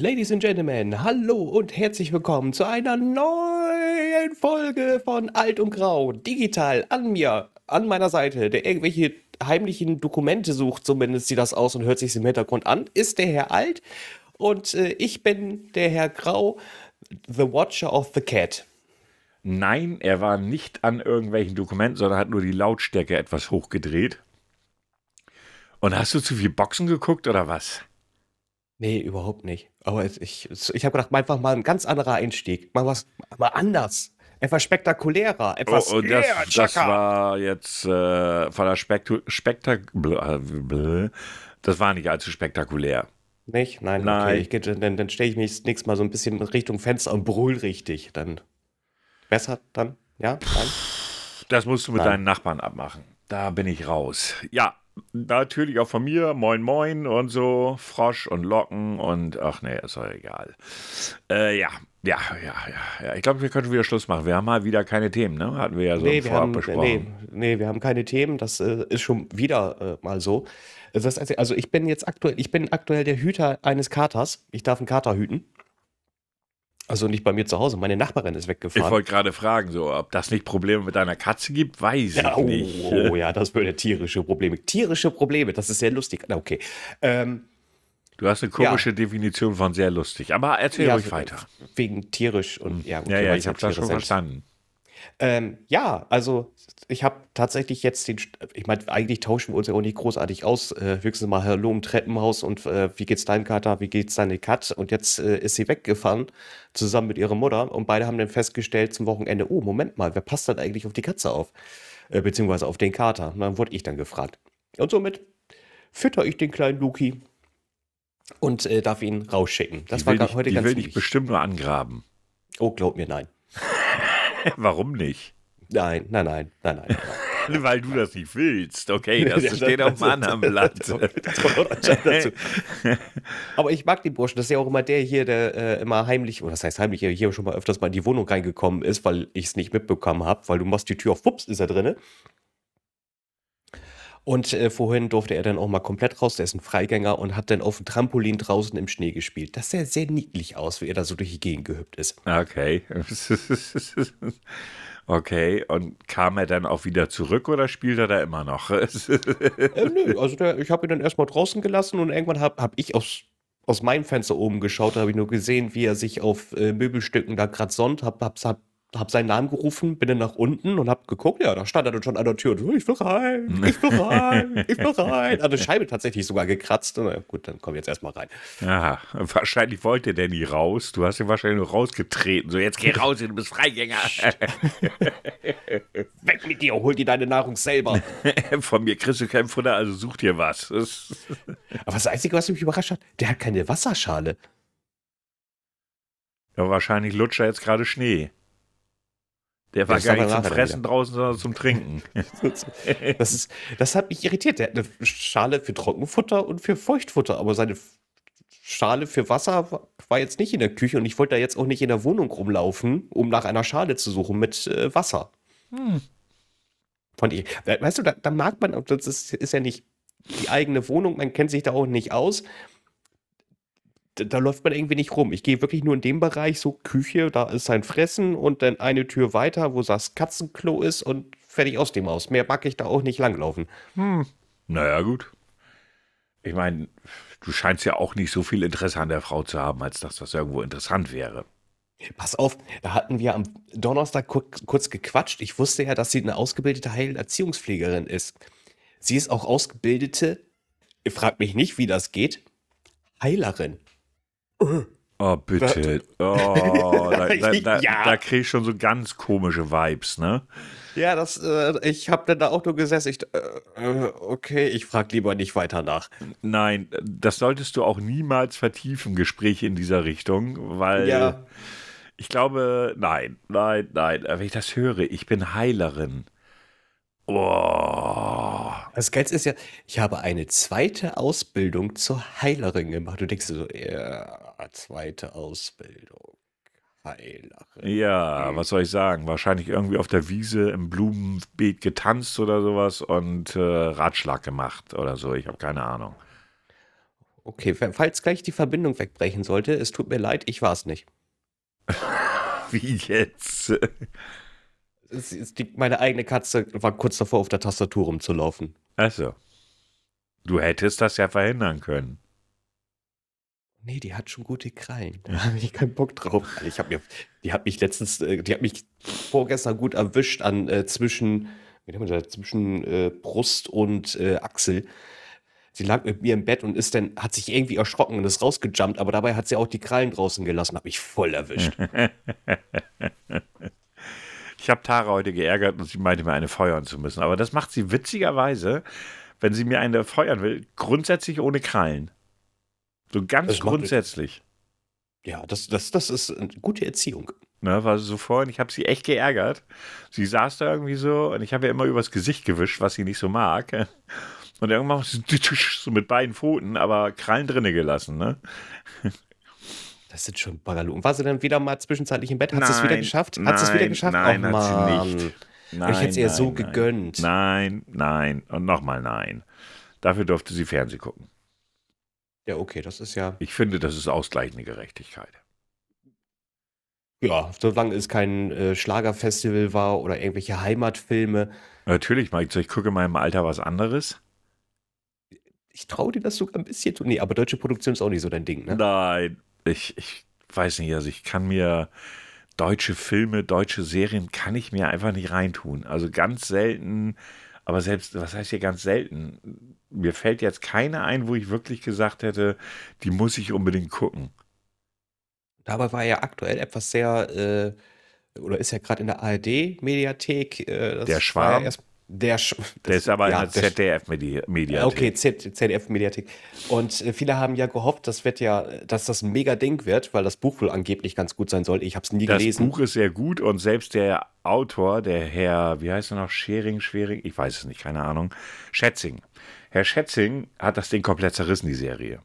Ladies and Gentlemen, hallo und herzlich willkommen zu einer neuen Folge von Alt und Grau. Digital an mir, an meiner Seite, der irgendwelche heimlichen Dokumente sucht, zumindest sieht das aus und hört sich im Hintergrund an, ist der Herr Alt und äh, ich bin der Herr Grau, The Watcher of the Cat. Nein, er war nicht an irgendwelchen Dokumenten, sondern hat nur die Lautstärke etwas hochgedreht. Und hast du zu viel Boxen geguckt oder was? Nee, überhaupt nicht. Aber ich, ich habe gedacht, einfach mal ein ganz anderer Einstieg. Mal was mal anders. Etwas spektakulärer. Etwas oh, und das, das war jetzt äh, von der Spektu Spektak Das war nicht allzu spektakulär. Nicht? Nein, Nein. okay. Ich, dann dann stelle ich mich nächstes Mal so ein bisschen Richtung Fenster und brüll richtig. Dann besser dann? Ja? Nein? Das musst du mit Nein. deinen Nachbarn abmachen. Da bin ich raus. Ja, natürlich auch von mir. Moin, moin und so. Frosch und Locken und ach nee, ist doch egal. Äh, ja, ja, ja, ja, ja. Ich glaube, wir können wieder Schluss machen. Wir haben mal wieder keine Themen, ne? Hatten wir ja so Nee, wir vorab haben, nee, besprochen. nee, wir haben keine Themen. Das äh, ist schon wieder äh, mal so. Das also also ich bin jetzt aktuell, ich bin aktuell der Hüter eines Katers. Ich darf einen Kater hüten. Also nicht bei mir zu Hause. Meine Nachbarin ist Ich weggefahren. wollte gerade fragen, so, ob das nicht Probleme mit deiner Katze gibt, weiß Ja, ich oh, nicht. oh ja, das würde tierische Probleme. Tierische Probleme, das ist sehr lustig. Na, Okay. Ähm, Du hast eine komische Definition von sehr lustig, aber erzähl ja, ruhig weiter. Wegen tierisch und ja, okay, Ja, ja, ich habe das schon sind. verstanden. Ähm, ja, also ich habe tatsächlich jetzt den, ich meine, eigentlich tauschen wir uns ja auch nicht großartig aus. Äh, höchstens mal Hallo im Treppenhaus und äh, wie geht's deinem Kater, wie geht's deine Kat? Und jetzt äh, ist sie weggefahren, zusammen mit ihrer Mutter. Und beide haben dann festgestellt zum Wochenende, oh, Moment mal, wer passt denn eigentlich auf die Katze auf? Äh, beziehungsweise auf den Kater. Und dann wurde ich dann gefragt. Und somit fütter ich den kleinen Luki und äh, darf ihn rausschicken. Das die war will, dich, heute die ganz will dich lieb. bestimmt nur angraben. Oh, glaub mir, nein. Warum nicht? Nein, nein, nein, nein, nein. nein. Weil du das nicht willst. Okay, das Ja, steht auf das- anderen Blatt. Aber ich mag den Burschen. Das ist ja auch immer der hier, der äh, immer heimlich, oder das heißt heimlich, hier- hier schon mal öfters mal in die Wohnung reingekommen ist, weil ich es nicht mitbekommen habe, weil du machst die Tür auf, wups, ist er drinne. Und äh, vorhin durfte er dann auch mal komplett raus, der ist ein Freigänger und hat dann auf dem Trampolin draußen im Schnee gespielt. Das sah sehr niedlich aus, wie er da so durch die Gegend gehüpft ist. Okay. Okay, und kam er dann auch wieder zurück oder spielt er da immer noch? Äh, nö, also der, ich habe ihn dann erstmal draußen gelassen und irgendwann habe hab ich aus, aus meinem Fenster oben geschaut, da habe ich nur gesehen, wie er sich auf äh, Möbelstücken da grad sonnt, hab, hab, hab, hab seinen Namen gerufen, bin dann nach unten und hab geguckt, ja, da stand er dann schon an der Tür und so, ich will rein, ich will rein, ich will rein. Hat eine Scheibe tatsächlich sogar gekratzt. Und, na gut, dann komm jetzt erstmal rein. Ja, wahrscheinlich wollte der nie raus. Du hast ihn wahrscheinlich nur rausgetreten. So, jetzt geh raus, du bist Freigänger. Weg mit dir, hol dir deine Nahrung selber. Von mir kriegst du kein Futter, also such dir was. Aber das Einzige, was mich überrascht hat, der hat keine Wasserschale. Ja, wahrscheinlich lutscht er jetzt gerade Schnee. Der war gar nicht zum Fressen draußen, sondern zum Trinken. Das, ist, das hat mich irritiert. Der hat eine Schale für Trockenfutter und für Feuchtfutter, aber seine Schale für Wasser wa- war jetzt nicht in der Küche und ich wollte da jetzt auch nicht in der Wohnung rumlaufen, um nach einer Schale zu suchen mit äh, Wasser. Von ihr. We- Weißt du, da, da mag man, das ist, ist ja nicht die eigene Wohnung, man kennt sich da auch nicht aus. Da, läuft man irgendwie nicht rum. Ich gehe wirklich nur in dem Bereich, so Küche, da ist sein Fressen und dann eine Tür weiter, wo das Katzenklo ist und fertig aus dem Haus. Mehr mag ich da auch nicht langlaufen. Naja, gut. Ich meine, du scheinst ja auch nicht so viel Interesse an der Frau zu haben, als dass das irgendwo interessant wäre. Pass auf, da hatten wir am Donnerstag kurz, kurz gequatscht. Ich wusste ja, dass sie eine ausgebildete Heilerziehungspflegerin ist. Sie ist auch ausgebildete, frag mich nicht, wie das geht, Heilerin. Oh, bitte. Oh, da, da, da, Ja. da krieg ich schon so ganz komische Vibes, ne? Ja, das, äh, ich habe dann da auch nur gesessen. Ich, äh, okay, ich frag lieber nicht weiter nach. Nein, das solltest du auch niemals vertiefen, Gespräche in dieser Richtung, weil Ja. ich glaube, nein, nein, nein. Wenn ich das höre, ich bin Heilerin. Oh. Das Geilste ist ja, ich habe eine zweite Ausbildung zur Heilerin gemacht. Du denkst so, ja, zweite Ausbildung, Heilerin. Ja, was soll ich sagen? Wahrscheinlich irgendwie auf der Wiese im Blumenbeet getanzt oder sowas und äh, Ratschlag gemacht oder so. Ich habe keine Ahnung. Okay, falls gleich die Verbindung wegbrechen sollte, es tut mir leid, ich war es nicht. Wie jetzt? Es ist die, meine eigene Katze war kurz davor, auf der Tastatur rumzulaufen. Achso. Du hättest das ja verhindern können. Nee, die hat schon gute Krallen. Da habe ich keinen Bock drauf. Also ich habe mir, die hat mich letztens, äh, die hat mich vorgestern gut erwischt an äh, zwischen, wie nennt man das, zwischen äh, Brust und äh, Achsel. Sie lag mit mir im Bett und ist dann, hat sich irgendwie erschrocken und ist rausgejumpt, aber dabei hat sie auch die Krallen draußen gelassen, habe ich voll erwischt. ich habe Tara heute geärgert und sie meinte mir eine feuern zu müssen. Aber das macht sie witzigerweise, wenn sie mir eine feuern will, grundsätzlich ohne Krallen. So ganz grundsätzlich. Ja, das, das, das ist eine gute Erziehung. Ne, war so vorhin, ich habe sie echt geärgert. Sie saß da irgendwie so und ich habe ja immer übers Gesicht gewischt, was sie nicht so mag. Und irgendwann so mit beiden Pfoten, aber Krallen drinne gelassen, ne? Das sind schon Bagaloon. War sie dann wieder mal zwischenzeitlich im Bett? Hat sie es wieder geschafft? Hat sie es wieder geschafft? Nein, oh, hat sie nicht. Nein, ich hätte sie ja so gegönnt. Nein, nein und nochmal nein. Dafür durfte sie Fernsehen gucken. Ja, okay, das ist ja. Ich finde, das ist ausgleichende Gerechtigkeit. Ja, solange es kein äh, Schlagerfestival war oder irgendwelche Heimatfilme. Natürlich, Mike, ich gucke in meinem Alter was anderes. Ich traue dir das sogar ein bisschen zu. Nee, aber deutsche Produktion ist auch nicht so dein Ding, ne? Nein, ich, ich weiß nicht, also ich kann mir deutsche Filme, deutsche Serien kann ich mir einfach nicht reintun. Also ganz selten, aber selbst, was heißt hier ganz selten? Mir fällt jetzt keine ein, wo ich wirklich gesagt hätte, die muss ich unbedingt gucken. Dabei war ja aktuell etwas sehr, äh, oder ist ja gerade in der ARD-Mediathek. Äh, der Schwarm. Ja der, Sch der ist aber ja, in der ZDF-Mediathek. Okay, ZDF-Mediathek. Und äh, viele haben ja gehofft, das wird ja, dass das ein mega Ding wird, weil das Buch wohl angeblich ganz gut sein soll. Ich habe es nie das gelesen. Das Buch ist sehr gut und selbst der Autor, der Herr, wie heißt er noch, Schering, Schwering, ich weiß es nicht, keine Ahnung, Schätzing. Herr Schätzing hat das Ding komplett zerrissen, die Serie.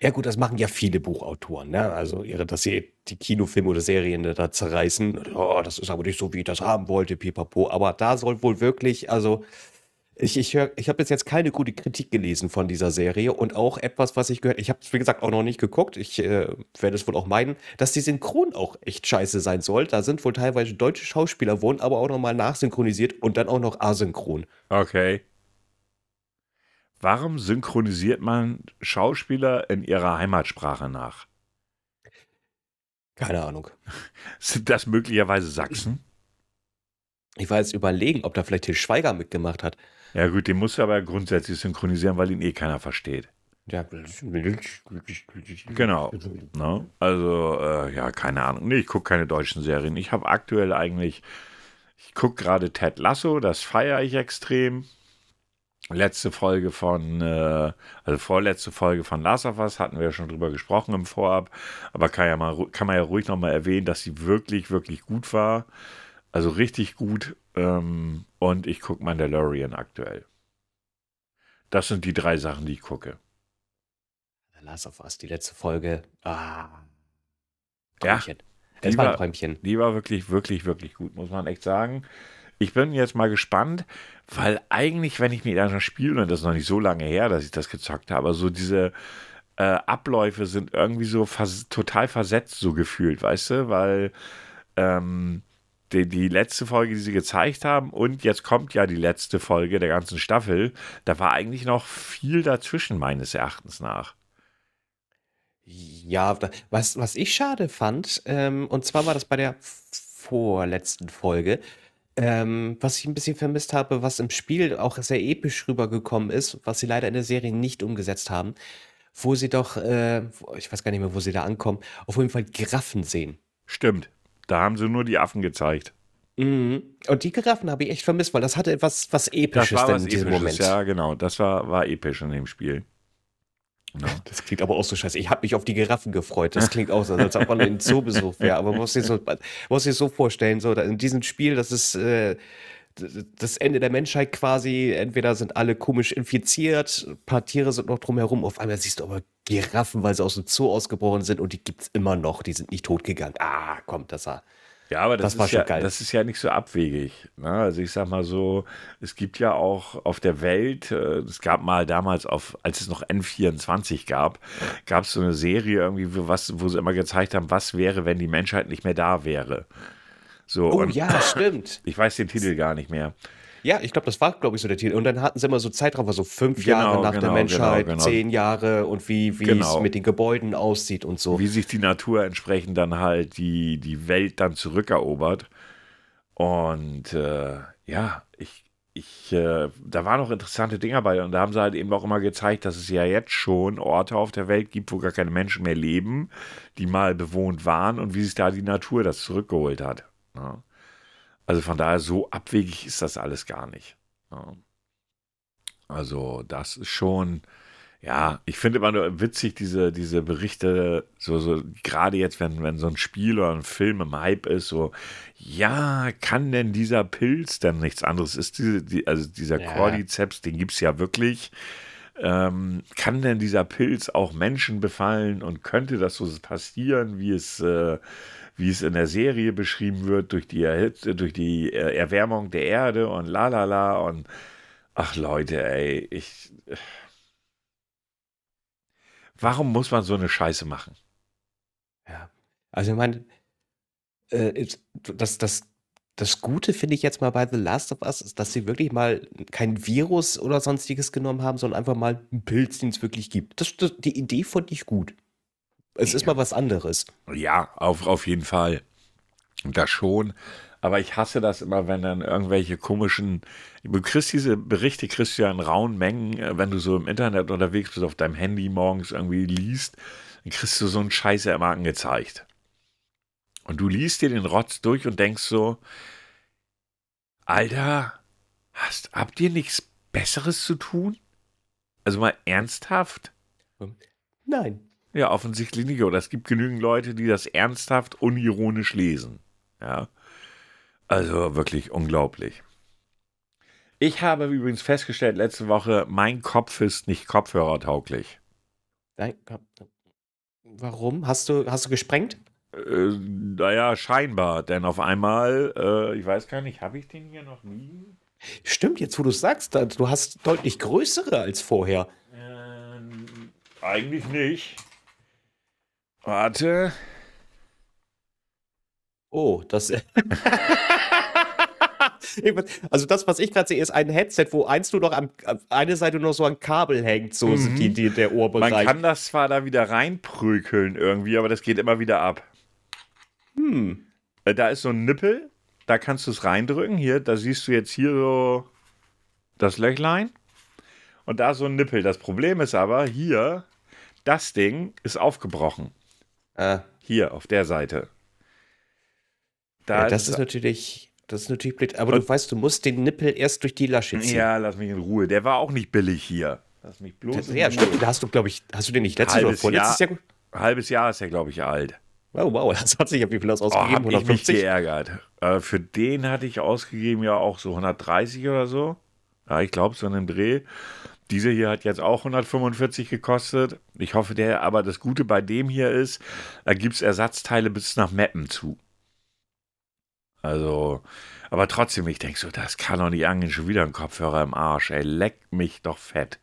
Ja gut, das machen ja viele Buchautoren, ne? Also ihre, dass sie die Kinofilme oder Serien da zerreißen. Oh, das ist aber nicht so, wie ich das haben wollte, pipapo. Aber da soll wohl wirklich, also ich, ich, hör, ich habe bis jetzt keine gute Kritik gelesen von dieser Serie und auch etwas, was ich gehört, ich habe es wie gesagt auch noch nicht geguckt, ich äh, werde es wohl auch meinen, dass die Synchron auch echt scheiße sein soll. Da sind wohl teilweise deutsche Schauspieler, wurden aber auch nochmal nachsynchronisiert und dann auch noch asynchron. Okay. Warum synchronisiert man Schauspieler in ihrer Heimatsprache nach? Keine Ahnung. Sind das möglicherweise Sachsen? Ich war jetzt überlegen, ob da vielleicht Til Schweiger mitgemacht hat. Ja gut, den muss er aber grundsätzlich synchronisieren, weil ihn eh keiner versteht. Ja. Genau. No? Ne? Also, äh, ja, keine Ahnung. Nee, ich gucke keine deutschen Serien. Ich habe aktuell eigentlich, ich gucke gerade Ted Lasso, das feiere ich extrem letzte Folge von, äh, also vorletzte Folge von Last of Us hatten wir ja schon drüber gesprochen im Vorab, aber kann, ja mal, kann man ja ruhig nochmal erwähnen, dass sie wirklich, wirklich gut war. Also richtig gut. Ähm, und ich gucke Mandalorian aktuell. Das sind die drei Sachen, die ich gucke. Last of Us, die letzte Folge. Ah. Träumchen. Ja. Es war ein Träumchen. Die war wirklich, wirklich, wirklich gut, muss man echt sagen. Ich bin jetzt mal gespannt, weil eigentlich, wenn ich mir das spiele, und das ist noch nicht so lange her, dass ich das gezockt habe, so diese äh, Abläufe sind irgendwie so vers total versetzt, so gefühlt, weißt du? Weil ähm, die, die letzte Folge, die sie gezeigt haben, und jetzt kommt ja die letzte Folge der ganzen Staffel, da war eigentlich noch viel dazwischen, meines Erachtens nach. Ja, was, was ich schade fand, ähm, und zwar war das bei der vorletzten Folge, ähm, was ich ein bisschen vermisst habe, was im Spiel auch sehr episch rübergekommen ist, was sie leider in der Serie nicht umgesetzt haben, wo sie doch, äh, ich weiß gar nicht mehr, wo sie da ankommen, auf jeden Fall Giraffen sehen. Stimmt. Da haben sie nur die Affen gezeigt. Mhm. Und die Giraffen habe ich echt vermisst, weil das hatte etwas was Episches das war was in diesem Episches, Moment. Ja, genau. Das war, war episch in dem Spiel. No. Das klingt aber auch so scheiße. Ich habe mich auf die Giraffen gefreut. Das klingt auch so, als ob man in Zoobesuch wäre. Aber man muss sich so, so vorstellen, so in diesem Spiel, das ist äh, das Ende der Menschheit quasi. Entweder sind alle komisch infiziert, ein paar Tiere sind noch drumherum. Auf einmal siehst du aber Giraffen, weil sie aus dem Zoo ausgebrochen sind und die gibt es immer noch. Die sind nicht tot gegangen. Ah, kommt, das war. Ja, aber das, Das ist ja, geil. das ist ja nicht so abwegig. Ne? Also ich sag mal so, es gibt ja auch auf der Welt, äh, es gab mal damals auf, als es noch N24 gab, gab es so eine Serie irgendwie, wo, was, wo sie immer gezeigt haben, was wäre, wenn die Menschheit nicht mehr da wäre. So, Oh ja, stimmt. ich weiß den Titel gar nicht mehr. Ja, ich glaube, das war, glaube ich, so der Titel. Und dann hatten sie immer so Zeitraum, so fünf Genau, Jahre nach genau, der Menschheit, genau, genau. zehn Jahre und wie, wie Genau. es mit den Gebäuden aussieht und so. wie sich die Natur entsprechend dann halt die, die Welt dann zurückerobert. Und äh, ja, ich, ich, äh, da waren noch interessante Dinge bei und da haben sie halt eben auch immer gezeigt, dass es ja jetzt schon Orte auf der Welt gibt, wo gar keine Menschen mehr leben, die mal bewohnt waren und wie sich da die Natur das zurückgeholt hat. Ja. Also von daher, so abwegig ist das alles gar nicht. Ja. Also das ist schon, ja, ich finde immer nur witzig, diese, diese Berichte, so, so, gerade jetzt, wenn, wenn so ein Spiel oder ein Film im Hype ist, so, ja, kann denn dieser Pilz denn nichts anderes ist, diese, die, also dieser Ja. Cordyceps, den gibt es ja wirklich. Ähm, kann denn dieser Pilz auch Menschen befallen und könnte das so passieren, wie es, äh, wie es in der Serie beschrieben wird, durch die, Erhitze, durch die Erwärmung der Erde und la la la und ach Leute, ey, ich. Warum muss man so eine Scheiße machen? Ja. Also ich meine, äh, das, das, das Gute finde ich jetzt mal bei The Last of Us, ist, dass sie wirklich mal kein Virus oder sonstiges genommen haben, sondern einfach mal einen Pilz, den es wirklich gibt. Das, das, die Idee fand ich gut. Es ist mal was anderes. Ja, auf, auf jeden Fall. Das schon. Aber ich hasse das immer, wenn dann irgendwelche komischen. Du kriegst diese Berichte, kriegst du ja in rauen Mengen, äh, wenn du so im Internet unterwegs bist, auf deinem Handy morgens irgendwie liest, dann kriegst du so einen Scheiß ja immer angezeigt. Und du liest dir den Rotz durch und denkst so, Alter, hast, habt ihr nichts Besseres zu tun? Also mal ernsthaft? Nein. Ja, offensichtlich nicht. Oder es gibt genügend Leute, die das ernsthaft, unironisch lesen. Ja. Also wirklich unglaublich. Ich habe übrigens festgestellt letzte Woche, mein Kopf ist nicht kopfhörertauglich. Nein. Warum? Hast du, hast du gesprengt? Äh, naja, scheinbar. Denn auf einmal, äh, ich weiß gar nicht, habe ich den hier noch liegen? Stimmt, jetzt wo du es sagst, du hast deutlich größere als vorher. Ähm, eigentlich nicht. Warte. Oh, das. also das, was ich gerade sehe, ist ein Headset, wo eins nur noch an eine Seite nur so ein Kabel hängt, so Mhm. die, die, der Man Ohrbereich. kann das zwar da wieder reinprügeln irgendwie, aber das geht immer wieder ab. Hm. Äh, Da ist so ein Nippel, da kannst du es reindrücken. Hier, da siehst du jetzt hier so das Löchlein. Und da so ein Nippel. Das Problem ist aber, hier, das Ding ist aufgebrochen. Ah, Hier, auf der Seite. Da ja, das ist natürlich, das ist natürlich blöd. Aber du weißt, du musst den Nippel erst durch die Lasche ziehen. Ja, lass mich in Ruhe. Der war auch nicht billig hier. Lass mich bloß Das, ja, stimmt. Da hast du, glaube ich, hast du den nicht letztes oder Halbes vorletztes Jahr? Jahr. Halbes Jahr ist er, glaube ich, alt. Oh, wow, das hat sich ja wie viel das Oh, ausgegeben? hab ich mich 150? geärgert. Äh, für den hatte ich ausgegeben ja auch so 130 oder so. Ja, ich glaube, so einen Dreh. Dieser hier hat jetzt auch 145 gekostet. Ich hoffe, der, aber das Gute bei dem hier ist, da gibt es Ersatzteile bis nach Meppen zu. Also, aber trotzdem, ich denke so, das kann doch nicht angehen, schon wieder ein Kopfhörer im Arsch, ey, leck mich doch fett.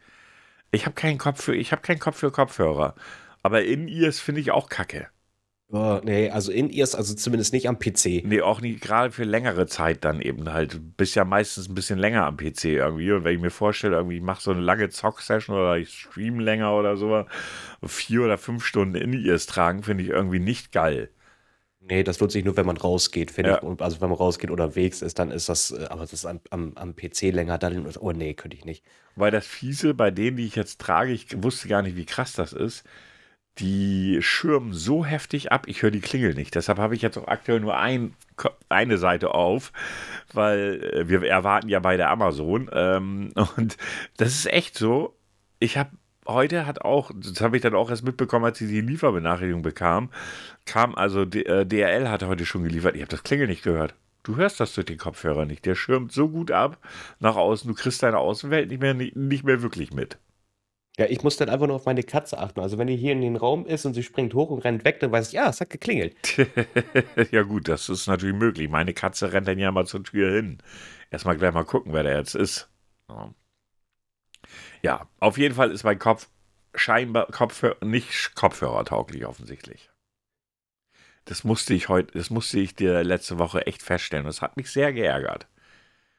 Ich habe keinen Kopf für, ich habe keinen Kopf für Kopfhörer. Aber in ears finde ich auch kacke. Oh, nee, also in ears, also zumindest nicht am PC. Nee, auch nicht, gerade für längere Zeit dann eben halt. Bist ja meistens ein bisschen länger am PC irgendwie. Und wenn ich mir vorstelle, irgendwie, ich mache so eine lange Zock-Session oder ich stream länger oder so, vier oder fünf Stunden in ears tragen, finde ich irgendwie nicht geil. Nee, das lohnt sich nur, wenn man rausgeht, finde Ja. ich. Also wenn man rausgeht unterwegs ist, dann ist das, äh, aber das ist am, am, am PC länger dann. Oh nee, könnte ich nicht. Weil das Fiese bei denen, die ich jetzt trage, ich wusste gar nicht, wie krass das ist. Die schirmen so heftig ab, ich höre die Klingel nicht. Deshalb habe ich jetzt auch aktuell nur ein, eine Seite auf, weil äh, wir erwarten ja beide Amazon. Ähm, und das ist echt so. Ich habe heute hat auch, das habe ich dann auch erst mitbekommen, als ich die Lieferbenachrichtigung bekam, kam also D äh, DRL hat heute schon geliefert. Ich habe das Klingel nicht gehört. Du hörst das durch den Kopfhörer nicht. Der schirmt so gut ab nach außen, du kriegst deine Außenwelt nicht mehr, nicht mehr wirklich mit. Ja, ich muss dann einfach nur auf meine Katze achten. Also wenn die hier in den Raum ist und sie springt hoch und rennt weg, dann weiß ich, ja, es hat geklingelt. ja gut, das ist natürlich möglich. Meine Katze rennt dann ja mal zur Tür hin. Erstmal gleich mal gucken, wer der jetzt ist. Ja, ja auf jeden Fall ist mein Kopf scheinbar Kopfhörer, nicht kopfhörertauglich offensichtlich. Das musste ich heute, das musste ich dir letzte Woche echt feststellen. Das hat mich sehr geärgert.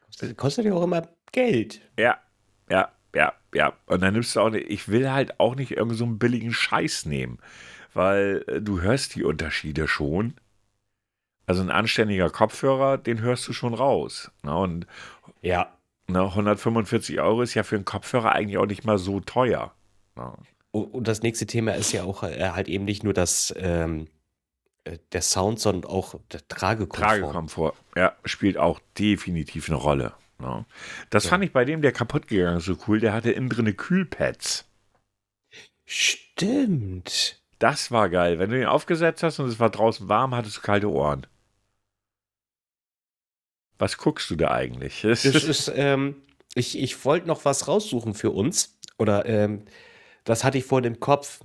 Kostet, kostet ja auch immer Geld. Ja, ja, ja, ja. Und dann nimmst du auch nicht, ich will halt auch nicht irgend so einen billigen Scheiß nehmen, weil äh, du hörst die Unterschiede schon. Also ein anständiger Kopfhörer, den hörst du schon raus. Ne? Und ja. Ne, 145 Euro ist ja für einen Kopfhörer eigentlich auch nicht mal so teuer. Ne? Und das nächste Thema ist ja auch äh, halt eben nicht nur das, ähm, äh, der Sound, sondern auch der Tragekomfort. Tragekomfort, ja, spielt auch definitiv eine Rolle. Ne? Das ja. fand ich bei dem, der kaputt gegangen ist, so cool. Der hatte innen drin Kühlpads. Stimmt. Das war geil. Wenn du ihn aufgesetzt hast und es war draußen warm, hattest du kalte Ohren. Was guckst du da eigentlich? Das ist, ähm, ich, ich wollte noch was raussuchen für uns. Oder ähm, das hatte ich vorhin im Kopf.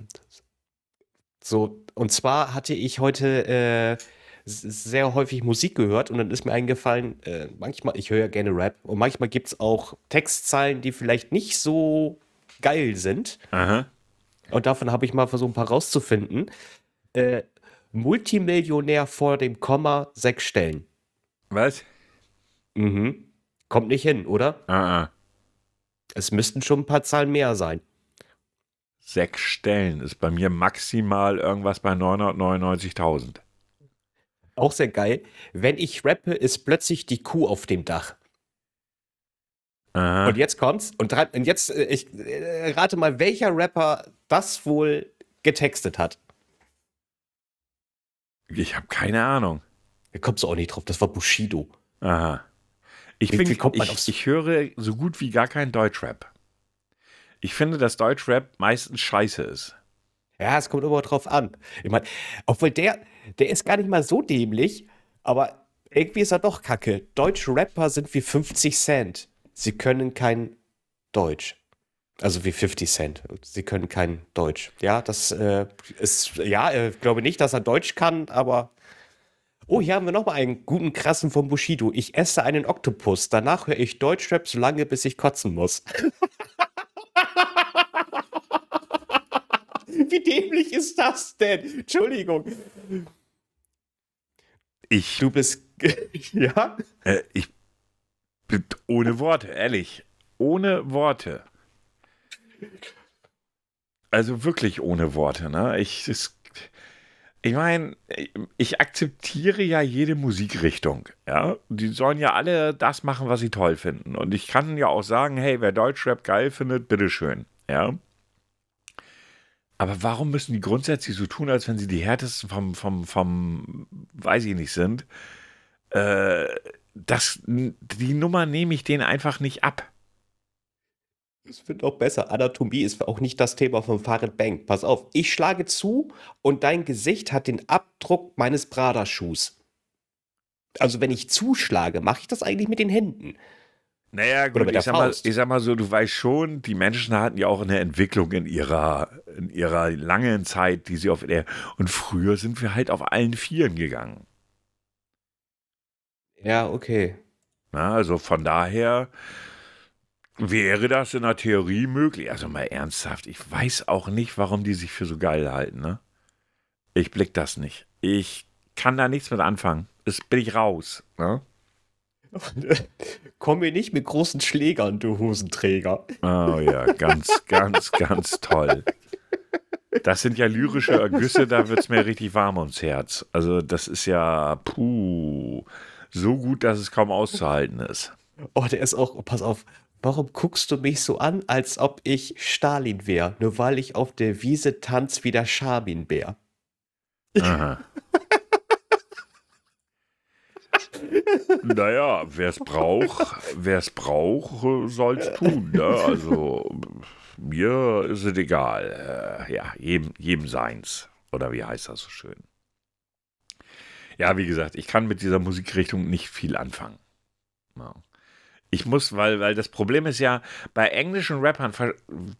So, und zwar hatte ich heute äh, sehr häufig Musik gehört und dann ist mir eingefallen, äh, manchmal, ich höre ja gerne Rap und manchmal gibt es auch Textzeilen, die vielleicht nicht so geil sind. Aha. Und davon habe ich mal versucht, ein paar rauszufinden. Äh, Multimillionär vor dem Komma, sechs Stellen. Was? Mhm. Kommt nicht hin, oder? Ah, ah. Es müssten schon ein paar Zahlen mehr sein. Sechs Stellen ist bei mir maximal irgendwas bei 999.000. Auch sehr geil. Wenn ich rappe, ist plötzlich die Kuh auf dem Dach. Aha. Und jetzt kommt's. Und, und jetzt, äh, ich äh, rate mal, welcher Rapper das wohl getextet hat. Ich habe keine Ahnung. Da kommst du auch nicht drauf. Das war Bushido. Aha. Ich, bin, ich, ich höre so gut wie gar kein Deutschrap. Ich finde, dass Deutschrap meistens scheiße ist. Ja, es kommt immer drauf an. Ich meine, obwohl der, der ist gar nicht mal so dämlich, aber irgendwie ist er doch kacke. Deutsche Rapper sind wie 50 Cent. Sie können kein Deutsch. Also wie 50 Cent. Sie können kein Deutsch. Ja, das äh, ist, ja, ich äh, glaube nicht, dass er Deutsch kann, aber. Oh, hier haben wir nochmal einen guten krassen von Bushido. Ich esse einen Oktopus. Danach höre ich Deutschrap so lange, bis ich kotzen muss. Wie dämlich ist das denn? Entschuldigung. Ich. Du bist. ja? Äh, ich ohne Worte, ehrlich. Ohne Worte. Also wirklich ohne Worte, ne? Ich, ich meine, ich akzeptiere ja jede Musikrichtung, ja. Die sollen ja alle das machen, was sie toll finden. Und ich kann ja auch sagen, hey, wer Deutschrap geil findet, bitteschön, ja. Aber warum müssen die grundsätzlich so tun, als wenn sie die härtesten vom, vom, vom, weiß ich nicht, sind? Äh, das, die Nummer nehme ich denen einfach nicht ab. Das wird auch besser. Anatomie ist auch nicht das Thema von Farid Bang. Pass auf, ich schlage zu und dein Gesicht hat den Abdruck meines Prada-Schuhs. Also wenn ich zuschlage, mache ich das eigentlich mit den Händen. Naja, gut, ich sag, mal, ich sag, mal, so, du weißt schon, die Menschen hatten ja auch eine Entwicklung in ihrer, in ihrer langen Zeit, die sie auf der. Und früher sind wir halt auf allen Vieren gegangen. Ja, okay. Na, also von daher wäre das in der Theorie möglich. Also mal ernsthaft, ich weiß auch nicht, warum die sich für so geil halten, ne? Ich blick das nicht. Ich kann da nichts mit anfangen. Das bin ich raus, ne? Komm mir nicht mit großen Schlägern, du Hosenträger. Oh ja, ganz, ganz, ganz toll. Das sind ja lyrische Ergüsse, da wird es mir richtig warm ums Herz. Also, das ist ja, puh, so gut, dass es kaum auszuhalten ist. Oh, der ist auch, pass auf, warum guckst du mich so an, als ob ich Stalin wäre, nur weil ich auf der Wiese tanz wie der Schabinbär? Aha. Naja, wer es braucht, wer es braucht, soll es tun. Ne? Also mir ist es egal. Äh, ja, jedem, jedem seins. Oder wie heißt das so schön? Ja, wie gesagt, ich kann mit dieser Musikrichtung nicht viel anfangen. Ja. Ich muss, weil, weil das Problem ist ja, bei englischen Rappern,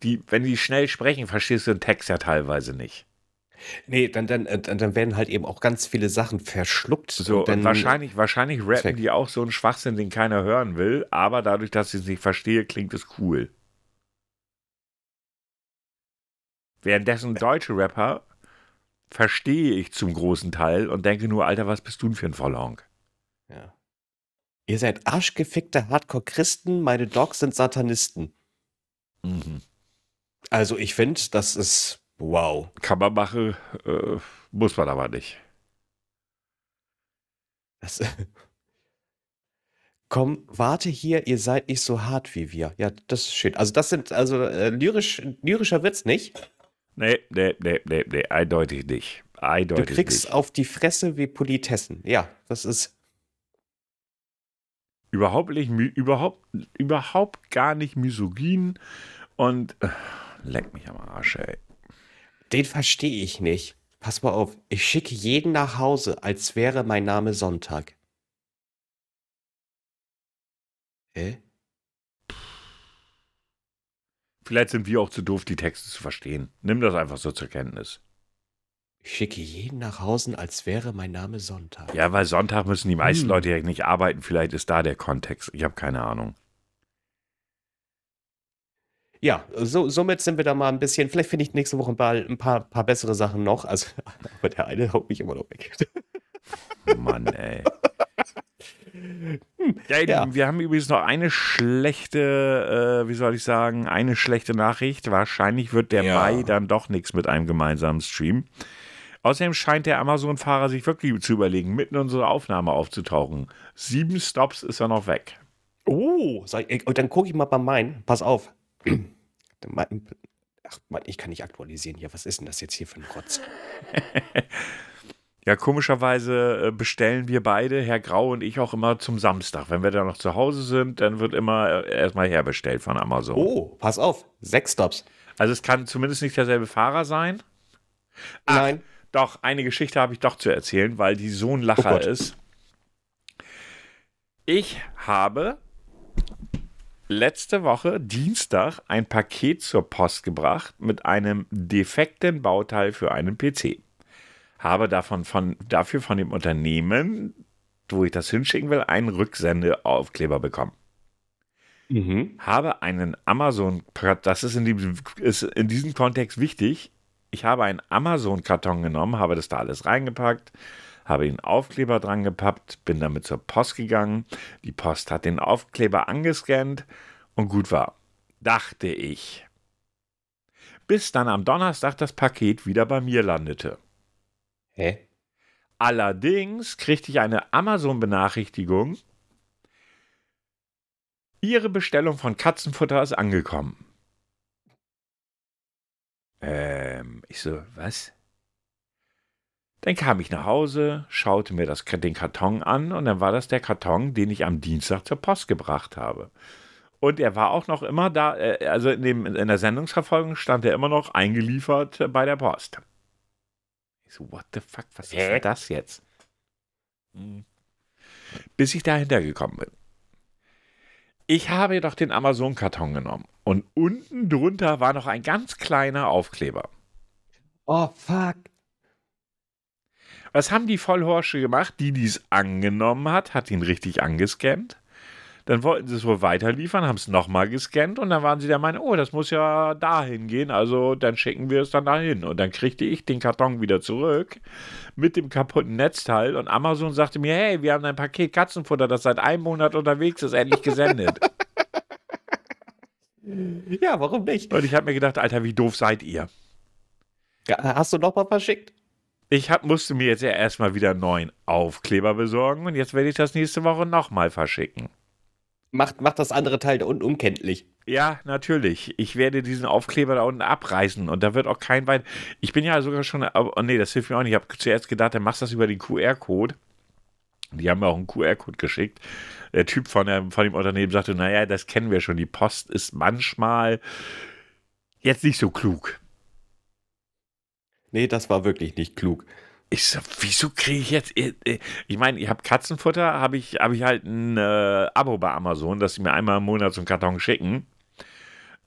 die, wenn die schnell sprechen, verstehst du den Text ja teilweise nicht. Nee, dann, dann, äh, dann, dann werden halt eben auch ganz viele Sachen verschluckt. So, dann, wahrscheinlich, wahrscheinlich rappen die auch so einen Schwachsinn, den keiner hören will, aber dadurch, dass ich es nicht verstehe, klingt es cool. Währenddessen deutsche Rapper verstehe ich zum großen Teil und denke nur, Alter, was bist du denn für ein Vollhonk? Ja. Ihr seid arschgefickte Hardcore-Christen, meine Dogs sind Satanisten. Mhm. Also ich finde, das ist wow. Kann man machen, äh, muss man aber nicht. Das, Komm, warte hier, ihr seid nicht so hart wie wir. Ja, das ist schön. Also das sind, also äh, lyrisch, lyrischer wird's nicht. Nee, nee, nee, nee, nee, eindeutig nicht. Eindeutig du kriegst nicht. auf die Fresse wie Politessen. Ja, das ist. Überhaupt nicht, überhaupt, überhaupt gar nicht misogyn und äh, leck mich am Arsch, ey. Den verstehe ich nicht. Pass mal auf, ich schicke jeden nach Hause, als wäre mein Name Sonntag. Hä? Vielleicht sind wir auch zu doof, die Texte zu verstehen. Nimm das einfach so zur Kenntnis. Ich schicke jeden nach Hause, als wäre mein Name Sonntag. Ja, weil Sonntag müssen die meisten hm. Leute ja nicht arbeiten. Vielleicht ist da der Kontext. Ich habe keine Ahnung. Ja, so, somit sind wir da mal ein bisschen. Vielleicht finde ich nächste Woche ein paar, ein paar, paar bessere Sachen noch. Also, aber der eine haut mich immer noch weg. Mann, ey. Ja, ja, wir haben übrigens noch eine schlechte, äh, wie soll ich sagen, eine schlechte Nachricht. Wahrscheinlich wird der ja. Mai dann doch nichts mit einem gemeinsamen Stream. Außerdem scheint der Amazon-Fahrer sich wirklich zu überlegen, mitten in unserer Aufnahme aufzutauchen. Sieben Stops ist er noch weg. Oh, ich, dann gucke ich mal bei meinen. Pass auf. Ach Mann, ich kann nicht aktualisieren hier. Was ist denn das jetzt hier für ein Rotz? Ja, komischerweise äh, bestellen wir beide, Herr Grau und ich, auch immer zum Samstag. Wenn wir dann noch zu Hause sind, dann wird immer äh, erstmal herbestellt von Amazon. Oh, pass auf, sechs Stops. Also es kann zumindest nicht derselbe Fahrer sein. Ach, Nein. Doch, eine Geschichte habe ich doch zu erzählen, weil die so ein Lacher oh ist. Ich habe letzte Woche Dienstag ein Paket zur Post gebracht mit einem defekten Bauteil für einen PC habe davon von, dafür von dem Unternehmen, wo ich das hinschicken will, einen Rücksendeaufkleber bekommen. Mhm. Habe einen Amazon, das ist in, diesem, ist in diesem Kontext wichtig, ich habe einen Amazon-Karton genommen, habe das da alles reingepackt, habe den Aufkleber dran gepappt, bin damit zur Post gegangen. Die Post hat den Aufkleber angescannt und gut war. Dachte ich. Bis dann am Donnerstag das Paket wieder bei mir landete. Hä? Allerdings kriegte ich eine Amazon-Benachrichtigung. Ihre Bestellung von Katzenfutter ist angekommen. Ähm, ich so, was? Dann kam ich nach Hause, schaute mir das, den Karton an und dann war das der Karton, den ich am Dienstag zur Post gebracht habe. Und er war auch noch immer da, äh, also in, dem, in der Sendungsverfolgung stand er immer noch eingeliefert bei der Post. Ich so, what the fuck, was ist denn das jetzt? Bis ich dahinter gekommen bin. Ich habe jedoch den Amazon-Karton genommen und unten drunter war noch ein ganz kleiner Aufkleber. Oh, fuck. Was haben die Vollhorsche gemacht? Die, die es angenommen hat, hat ihn richtig angescannt. Dann wollten sie es wohl weiterliefern, haben es nochmal gescannt und dann waren sie der Meinung, oh, das muss ja dahin gehen, also dann schicken wir es dann dahin. Und dann kriegte ich den Karton wieder zurück mit dem kaputten Netzteil und Amazon sagte mir, hey, wir haben ein Paket Katzenfutter, das seit einem Monat unterwegs ist, endlich gesendet. ja, warum nicht? Und ich habe mir gedacht, Alter, wie doof seid ihr? Hast du nochmal verschickt? Ich hab, musste mir jetzt ja erstmal wieder einen neuen Aufkleber besorgen und jetzt werde ich das nächste Woche nochmal verschicken macht, macht das andere Teil da unten unkenntlich. Ja, natürlich. Ich werde diesen Aufkleber da unten abreißen und da wird auch kein Wein. Ich bin ja sogar schon. Oh nee, das hilft mir auch nicht. Ich habe zuerst gedacht, dann machst du das über den QR-Code. Die haben mir auch einen QR-Code geschickt. Der Typ von, der, von dem Unternehmen sagte: Naja, das kennen wir schon. Die Post ist manchmal jetzt nicht so klug. Nee, das war wirklich nicht klug. Ich so, wieso kriege ich jetzt. Äh, äh, ich meine, ich habe Katzenfutter, habe ich, hab ich halt ein äh, Abo bei Amazon, dass sie mir einmal im Monat so einen Karton schicken.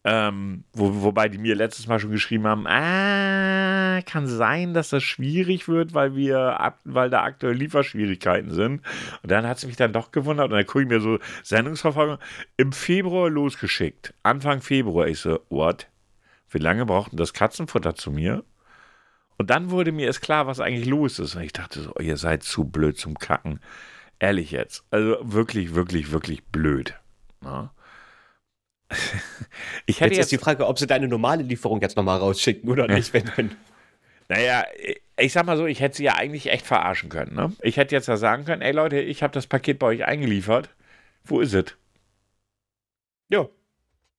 Ähm, wo, wobei die mir letztes Mal schon geschrieben haben, ah, kann sein, dass das schwierig wird, weil wir, weil da aktuell Lieferschwierigkeiten sind. Und dann hat es mich dann doch gewundert und dann gucke ich mir so Sendungsverfolgung im Februar losgeschickt. Anfang Februar. Ich so, what? Wie lange braucht denn das Katzenfutter zu mir? Und dann wurde mir es klar, was eigentlich los ist. Und ich dachte so, oh, ihr seid zu blöd zum Kacken. Ehrlich jetzt. Also wirklich, wirklich, wirklich blöd. Na? Ich hätte jetzt, jetzt die Frage, ob sie deine normale Lieferung jetzt nochmal rausschicken oder nicht, wenn dann. Naja, ich sag mal so, ich hätte sie ja eigentlich echt verarschen können. Ne? Ich hätte jetzt ja sagen können, ey Leute, ich habe das Paket bei euch eingeliefert. Wo ist es? Ja.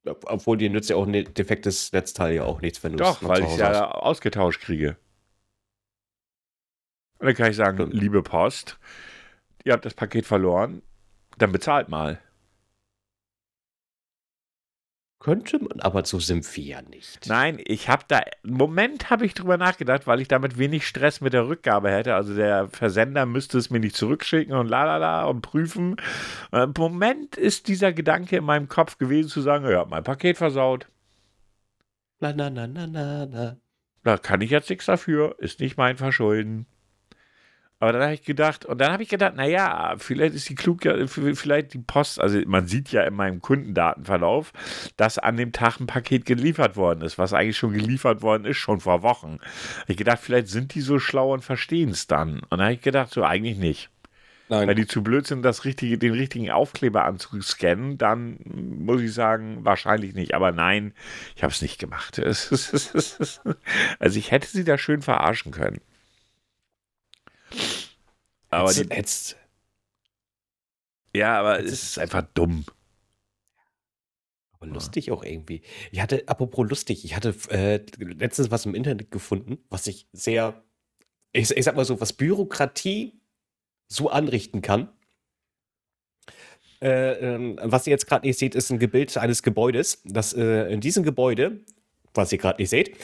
Obwohl dir nützt ja auch ein defektes Netzteil ja auch nichts, wenn du es Doch, weil ich es ja ausgetauscht kriege. Und dann kann ich sagen, liebe Post, ihr habt das Paket verloren, dann bezahlt mal. Könnte man, aber so sind wir ja nicht. Nein, ich habe da, im Moment habe ich drüber nachgedacht, weil ich damit wenig Stress mit der Rückgabe hätte. Also der Versender müsste es mir nicht zurückschicken und lalala und prüfen. Im Moment ist dieser Gedanke in meinem Kopf gewesen zu sagen, ja, mein Paket versaut. Na, na, na, na, na, na. Da kann ich jetzt nichts dafür, ist nicht mein Verschulden. Aber dann habe ich gedacht, und dann habe ich gedacht, naja, vielleicht ist die klug, vielleicht die Post, also man sieht ja in meinem Kundendatenverlauf, dass an dem Tag ein Paket geliefert worden ist, was eigentlich schon geliefert worden ist, schon vor Wochen. Ich gedacht, vielleicht sind die so schlau und verstehen es dann. Und dann habe ich gedacht, so eigentlich nicht. Nein. Weil die zu blöd sind, das richtige, den richtigen Aufkleber anzuscannen, dann muss ich sagen, wahrscheinlich nicht. Aber nein, ich habe es nicht gemacht. also ich hätte sie da schön verarschen können. Aber die, jetzt. Ja, aber es ist einfach dumm. Aber lustig auch irgendwie. Ich hatte, apropos lustig, ich hatte äh, letztens was im Internet gefunden, was ich sehr, ich, ich sag mal so, was Bürokratie so anrichten kann. Äh, äh, was ihr jetzt gerade nicht seht, ist ein Gebild eines Gebäudes. Das äh, in diesem Gebäude, was ihr gerade nicht seht,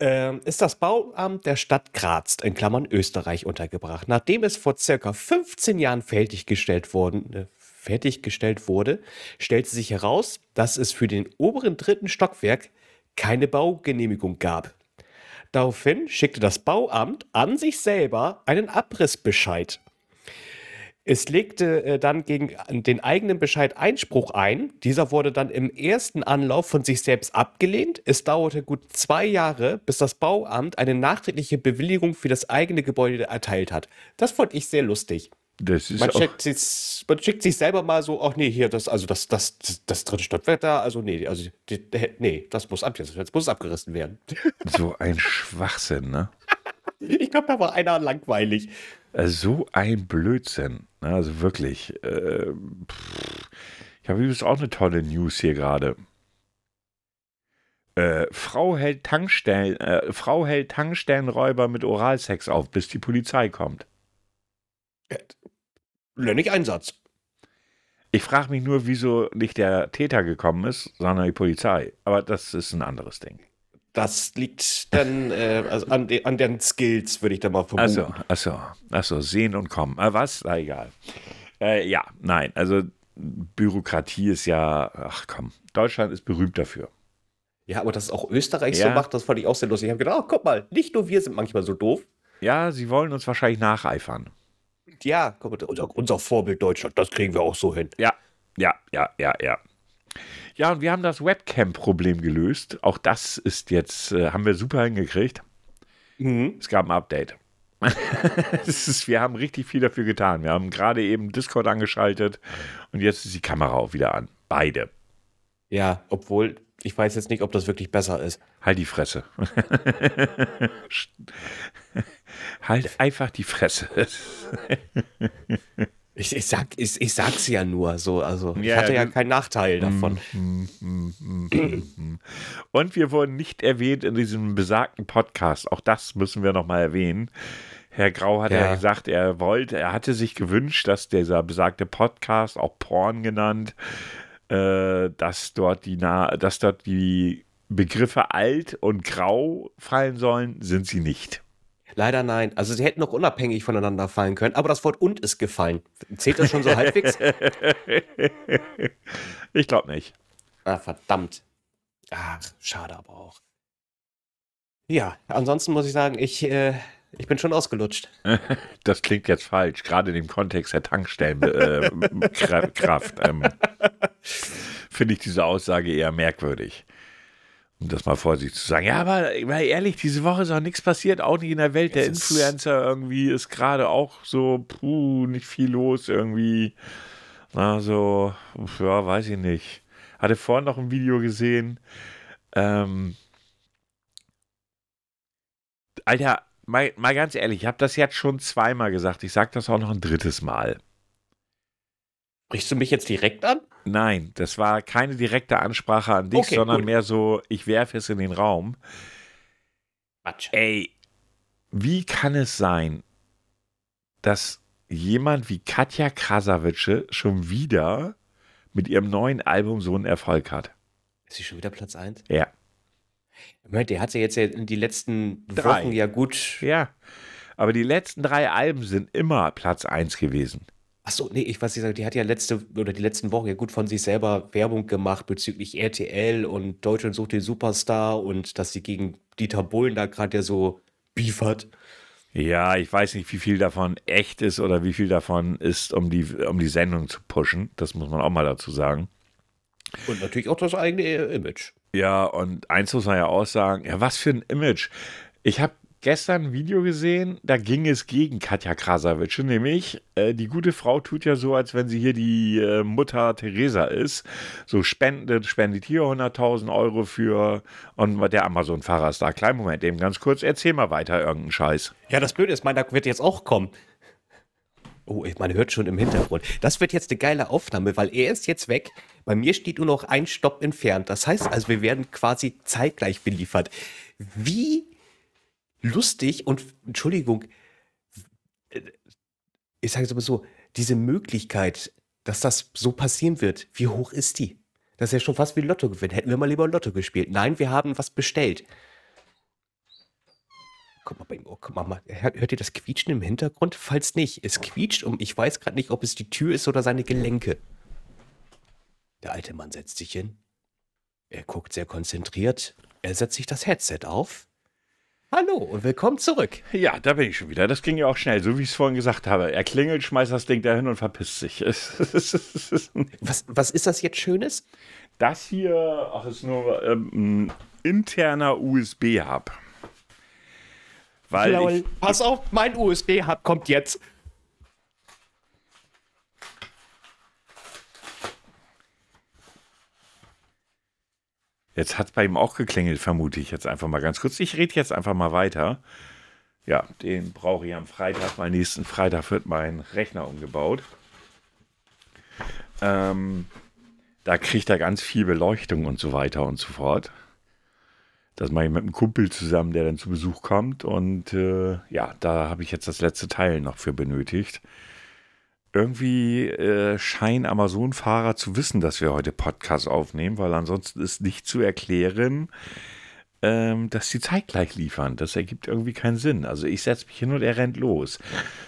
äh, ist das Bauamt der Stadt Graz in Klammern Österreich untergebracht. Nachdem es vor circa 15 Jahren fertiggestellt, worden, äh, fertiggestellt wurde, stellte sich heraus, dass es für den oberen dritten Stockwerk keine Baugenehmigung gab. Daraufhin schickte das Bauamt an sich selber einen Abrissbescheid. Es legte äh, dann gegen den eigenen Bescheid Einspruch ein. Dieser wurde dann im ersten Anlauf von sich selbst abgelehnt. Es dauerte gut zwei Jahre, bis das Bauamt eine nachträgliche Bewilligung für das eigene Gebäude erteilt hat. Das fand ich sehr lustig. Das ist man, checkt sich, man schickt sich selber mal so, ach nee, hier, das, also das, das, das, das dritte Stockwerk da, also nee, also die, nee, das muss, ab, das muss abgerissen werden. So ein Schwachsinn, ne? Ich glaube, da war einer langweilig. Äh, so ein Blödsinn. Ne? Also wirklich. Äh, ich habe übrigens auch eine tolle News hier gerade. Äh, Frau, hält Tankstellen, äh, Frau hält Tankstellenräuber mit Oralsex auf, bis die Polizei kommt. Nicht Einsatz. Ich frage mich nur, wieso nicht der Täter gekommen ist, sondern die Polizei. Aber das ist ein anderes Ding. Das liegt dann äh, also an, de, an den Skills, würde ich da mal vermuten. Achso, achso, achso, sehen und kommen. Äh, was? Na, egal. Äh, ja, nein, also Bürokratie ist ja, ach komm, Deutschland ist berühmt dafür. Ja, aber dass auch Österreich ja. so macht, das fand ich auch sehr lustig. Ich habe gedacht, oh, guck mal, nicht nur wir sind manchmal so doof. Ja, sie wollen uns wahrscheinlich nacheifern. Ja, guck mal, unser, unser Vorbild Deutschland, das kriegen wir auch so hin. Ja, ja, ja, ja, ja. Ja, und wir haben das Webcam-Problem gelöst. Auch das ist jetzt, äh, haben wir super hingekriegt. Mhm. Es gab ein Update. ist, wir haben richtig viel dafür getan. Wir haben gerade eben Discord angeschaltet und jetzt ist die Kamera auch wieder an. Beide. Ja, obwohl ich weiß jetzt nicht, ob das wirklich besser ist. Halt die Fresse. halt einfach die Fresse. Ich, ich, sag, ich, ich sag's ja nur so, also ich hatte ja keinen Nachteil mm, davon. Mm, mm, Und wir wurden nicht erwähnt in diesem besagten Podcast. Auch das müssen wir nochmal erwähnen. Herr Grau hat ja. ja. gesagt, er wollte, er hatte sich gewünscht, dass dieser besagte Podcast, auch Porn genannt, äh, dass dort die dass dort die Begriffe alt und grau fallen sollen, sind sie nicht. Leider nein. Also sie hätten noch unabhängig voneinander fallen können, aber das Wort und ist gefallen. Zählt das schon so halbwegs? ich glaube nicht. Ah, verdammt. Ach, schade aber auch. Ja, ansonsten muss ich sagen, ich, äh, ich bin schon ausgelutscht. Das klingt jetzt falsch, gerade in dem Kontext der Tankstellenkraft. Äh, ähm, Finde ich diese Aussage eher merkwürdig. Um das mal vorsichtig zu sagen. Ja, aber mal ehrlich, diese Woche ist auch nichts passiert, auch nicht in der Welt der Influencer. Irgendwie ist gerade auch so, puh, nicht viel los irgendwie. Na, so, ja, weiß ich nicht. Hatte vorhin noch ein Video gesehen. Ähm, Alter, mal, mal ganz ehrlich, ich habe das jetzt schon zweimal gesagt. Ich sage das auch noch ein drittes Mal. Sprichst du mich jetzt direkt an? Nein, das war keine direkte Ansprache an dich, okay, sondern gut. mehr so, ich werfe es in den Raum. Quatsch. Ey, wie kann es sein, dass jemand wie Katja Krasavice schon wieder mit ihrem neuen Album so einen Erfolg hat? Ist sie schon wieder Platz 1? Ja. Der hat ja jetzt ja in die letzten drei. Wochen ja gut. Ja. Aber die letzten drei Alben sind immer Platz 1 gewesen. Achso, nee, ich weiß nicht, die hat ja letzte oder die letzten Wochen ja gut von sich selber Werbung gemacht bezüglich RTL und Deutschland sucht den Superstar und dass sie gegen Dieter Bohlen da gerade ja so Beef hat. Ja, ich weiß nicht, wie viel davon echt ist oder wie viel davon ist, um die, um die Sendung zu pushen. Das muss man auch mal dazu sagen. Und natürlich auch das eigene Image. Ja, und eins muss man ja auch sagen, ja, was für ein Image. Ich habe gestern ein Video gesehen, da ging es gegen Katja Krasavice, nämlich äh, die gute Frau tut ja so, als wenn sie hier die äh, Mutter Teresa ist. So spendet, spendet hier 100.000 Euro für und der Amazon-Fahrer ist da. Kleinen Moment, eben ganz kurz, erzähl mal weiter irgendeinen Scheiß. Ja, das Blöde ist, meiner wird jetzt auch kommen. Oh, man hört schon im Hintergrund. Das wird jetzt eine geile Aufnahme, weil er ist jetzt weg. Bei mir steht nur noch ein Stopp entfernt. Das heißt also, wir werden quasi zeitgleich beliefert. Wie lustig und, Entschuldigung, ich sage es aber so, diese Möglichkeit, dass das so passieren wird, wie hoch ist die? Das ist ja schon fast wie Lotto gewinnen. Hätten wir mal lieber Lotto gespielt. Nein, wir haben was bestellt. Guck mal bei oh, guck mal, hört ihr das Quietschen im Hintergrund? Falls nicht, es quietscht und ich weiß gerade nicht, ob es die Tür ist oder seine Gelenke. Der alte Mann setzt sich hin. Er guckt sehr konzentriert. Er setzt sich das Headset auf. Hallo und willkommen zurück. Ja, da bin ich schon wieder. Das ging ja auch schnell, so wie ich es vorhin gesagt habe. Er klingelt, schmeißt das Ding dahin und verpisst sich. was, was ist das jetzt Schönes? Das hier ach, ist nur ähm, ein interner USB-Hub. Weil Lol. ich, Pass auf, mein USB-Hub kommt jetzt. Jetzt hat es bei ihm auch geklingelt, vermute ich jetzt einfach mal ganz kurz. Ich rede jetzt einfach mal weiter. Ja, den brauche ich am Freitag, weil nächsten Freitag wird mein Rechner umgebaut. Ähm, da kriegt er ganz viel Beleuchtung und so weiter und so fort. Das mache ich mit einem Kumpel zusammen, der dann zu Besuch kommt. Und äh, ja, da habe ich jetzt das letzte Teil noch für benötigt. Irgendwie äh, scheinen Amazon-Fahrer zu wissen, dass wir heute Podcast aufnehmen, weil ansonsten ist nicht zu erklären, ähm, dass sie zeitgleich liefern. Das ergibt irgendwie keinen Sinn. Also ich setze mich hin und er rennt los.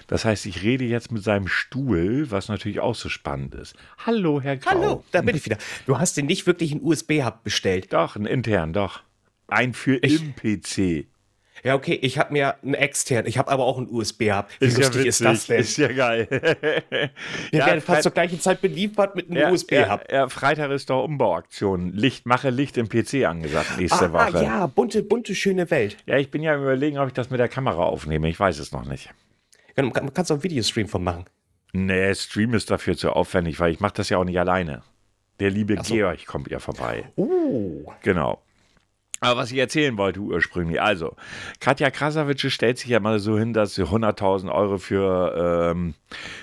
Das heißt, ich rede jetzt mit seinem Stuhl, was natürlich auch so spannend ist. Hallo, Herr Grau. Hallo, da bin ich wieder. Du hast den nicht wirklich einen USB-Hub bestellt. Doch, einen intern, doch. Ein für ich, im PC. Ja, okay, ich habe mir einen extern, ich habe aber auch einen USB-Hub. Wie ist lustig ja ist das denn? Ist ja geil. Wir ja, werden fast zur gleichen Zeit beliefert mit einem ja, USB-Hub. Ja, Freitag ist doch Umbauaktion. Licht, mache Licht im PC angesagt nächste ah, Woche. ja, bunte, bunte, schöne Welt. Ja, ich bin ja überlegen, ob ich das mit der Kamera aufnehme. Ich weiß es noch nicht. Ja, man kann auch einen Videostream von machen. Nee, Stream ist dafür zu aufwendig, weil ich mache das ja auch nicht alleine. Der liebe so. Georg kommt ja vorbei. Oh. Genau. Aber was ich erzählen wollte ursprünglich, also Katja Krasavice stellt sich ja mal so hin, dass sie 100.000 Euro für, ähm,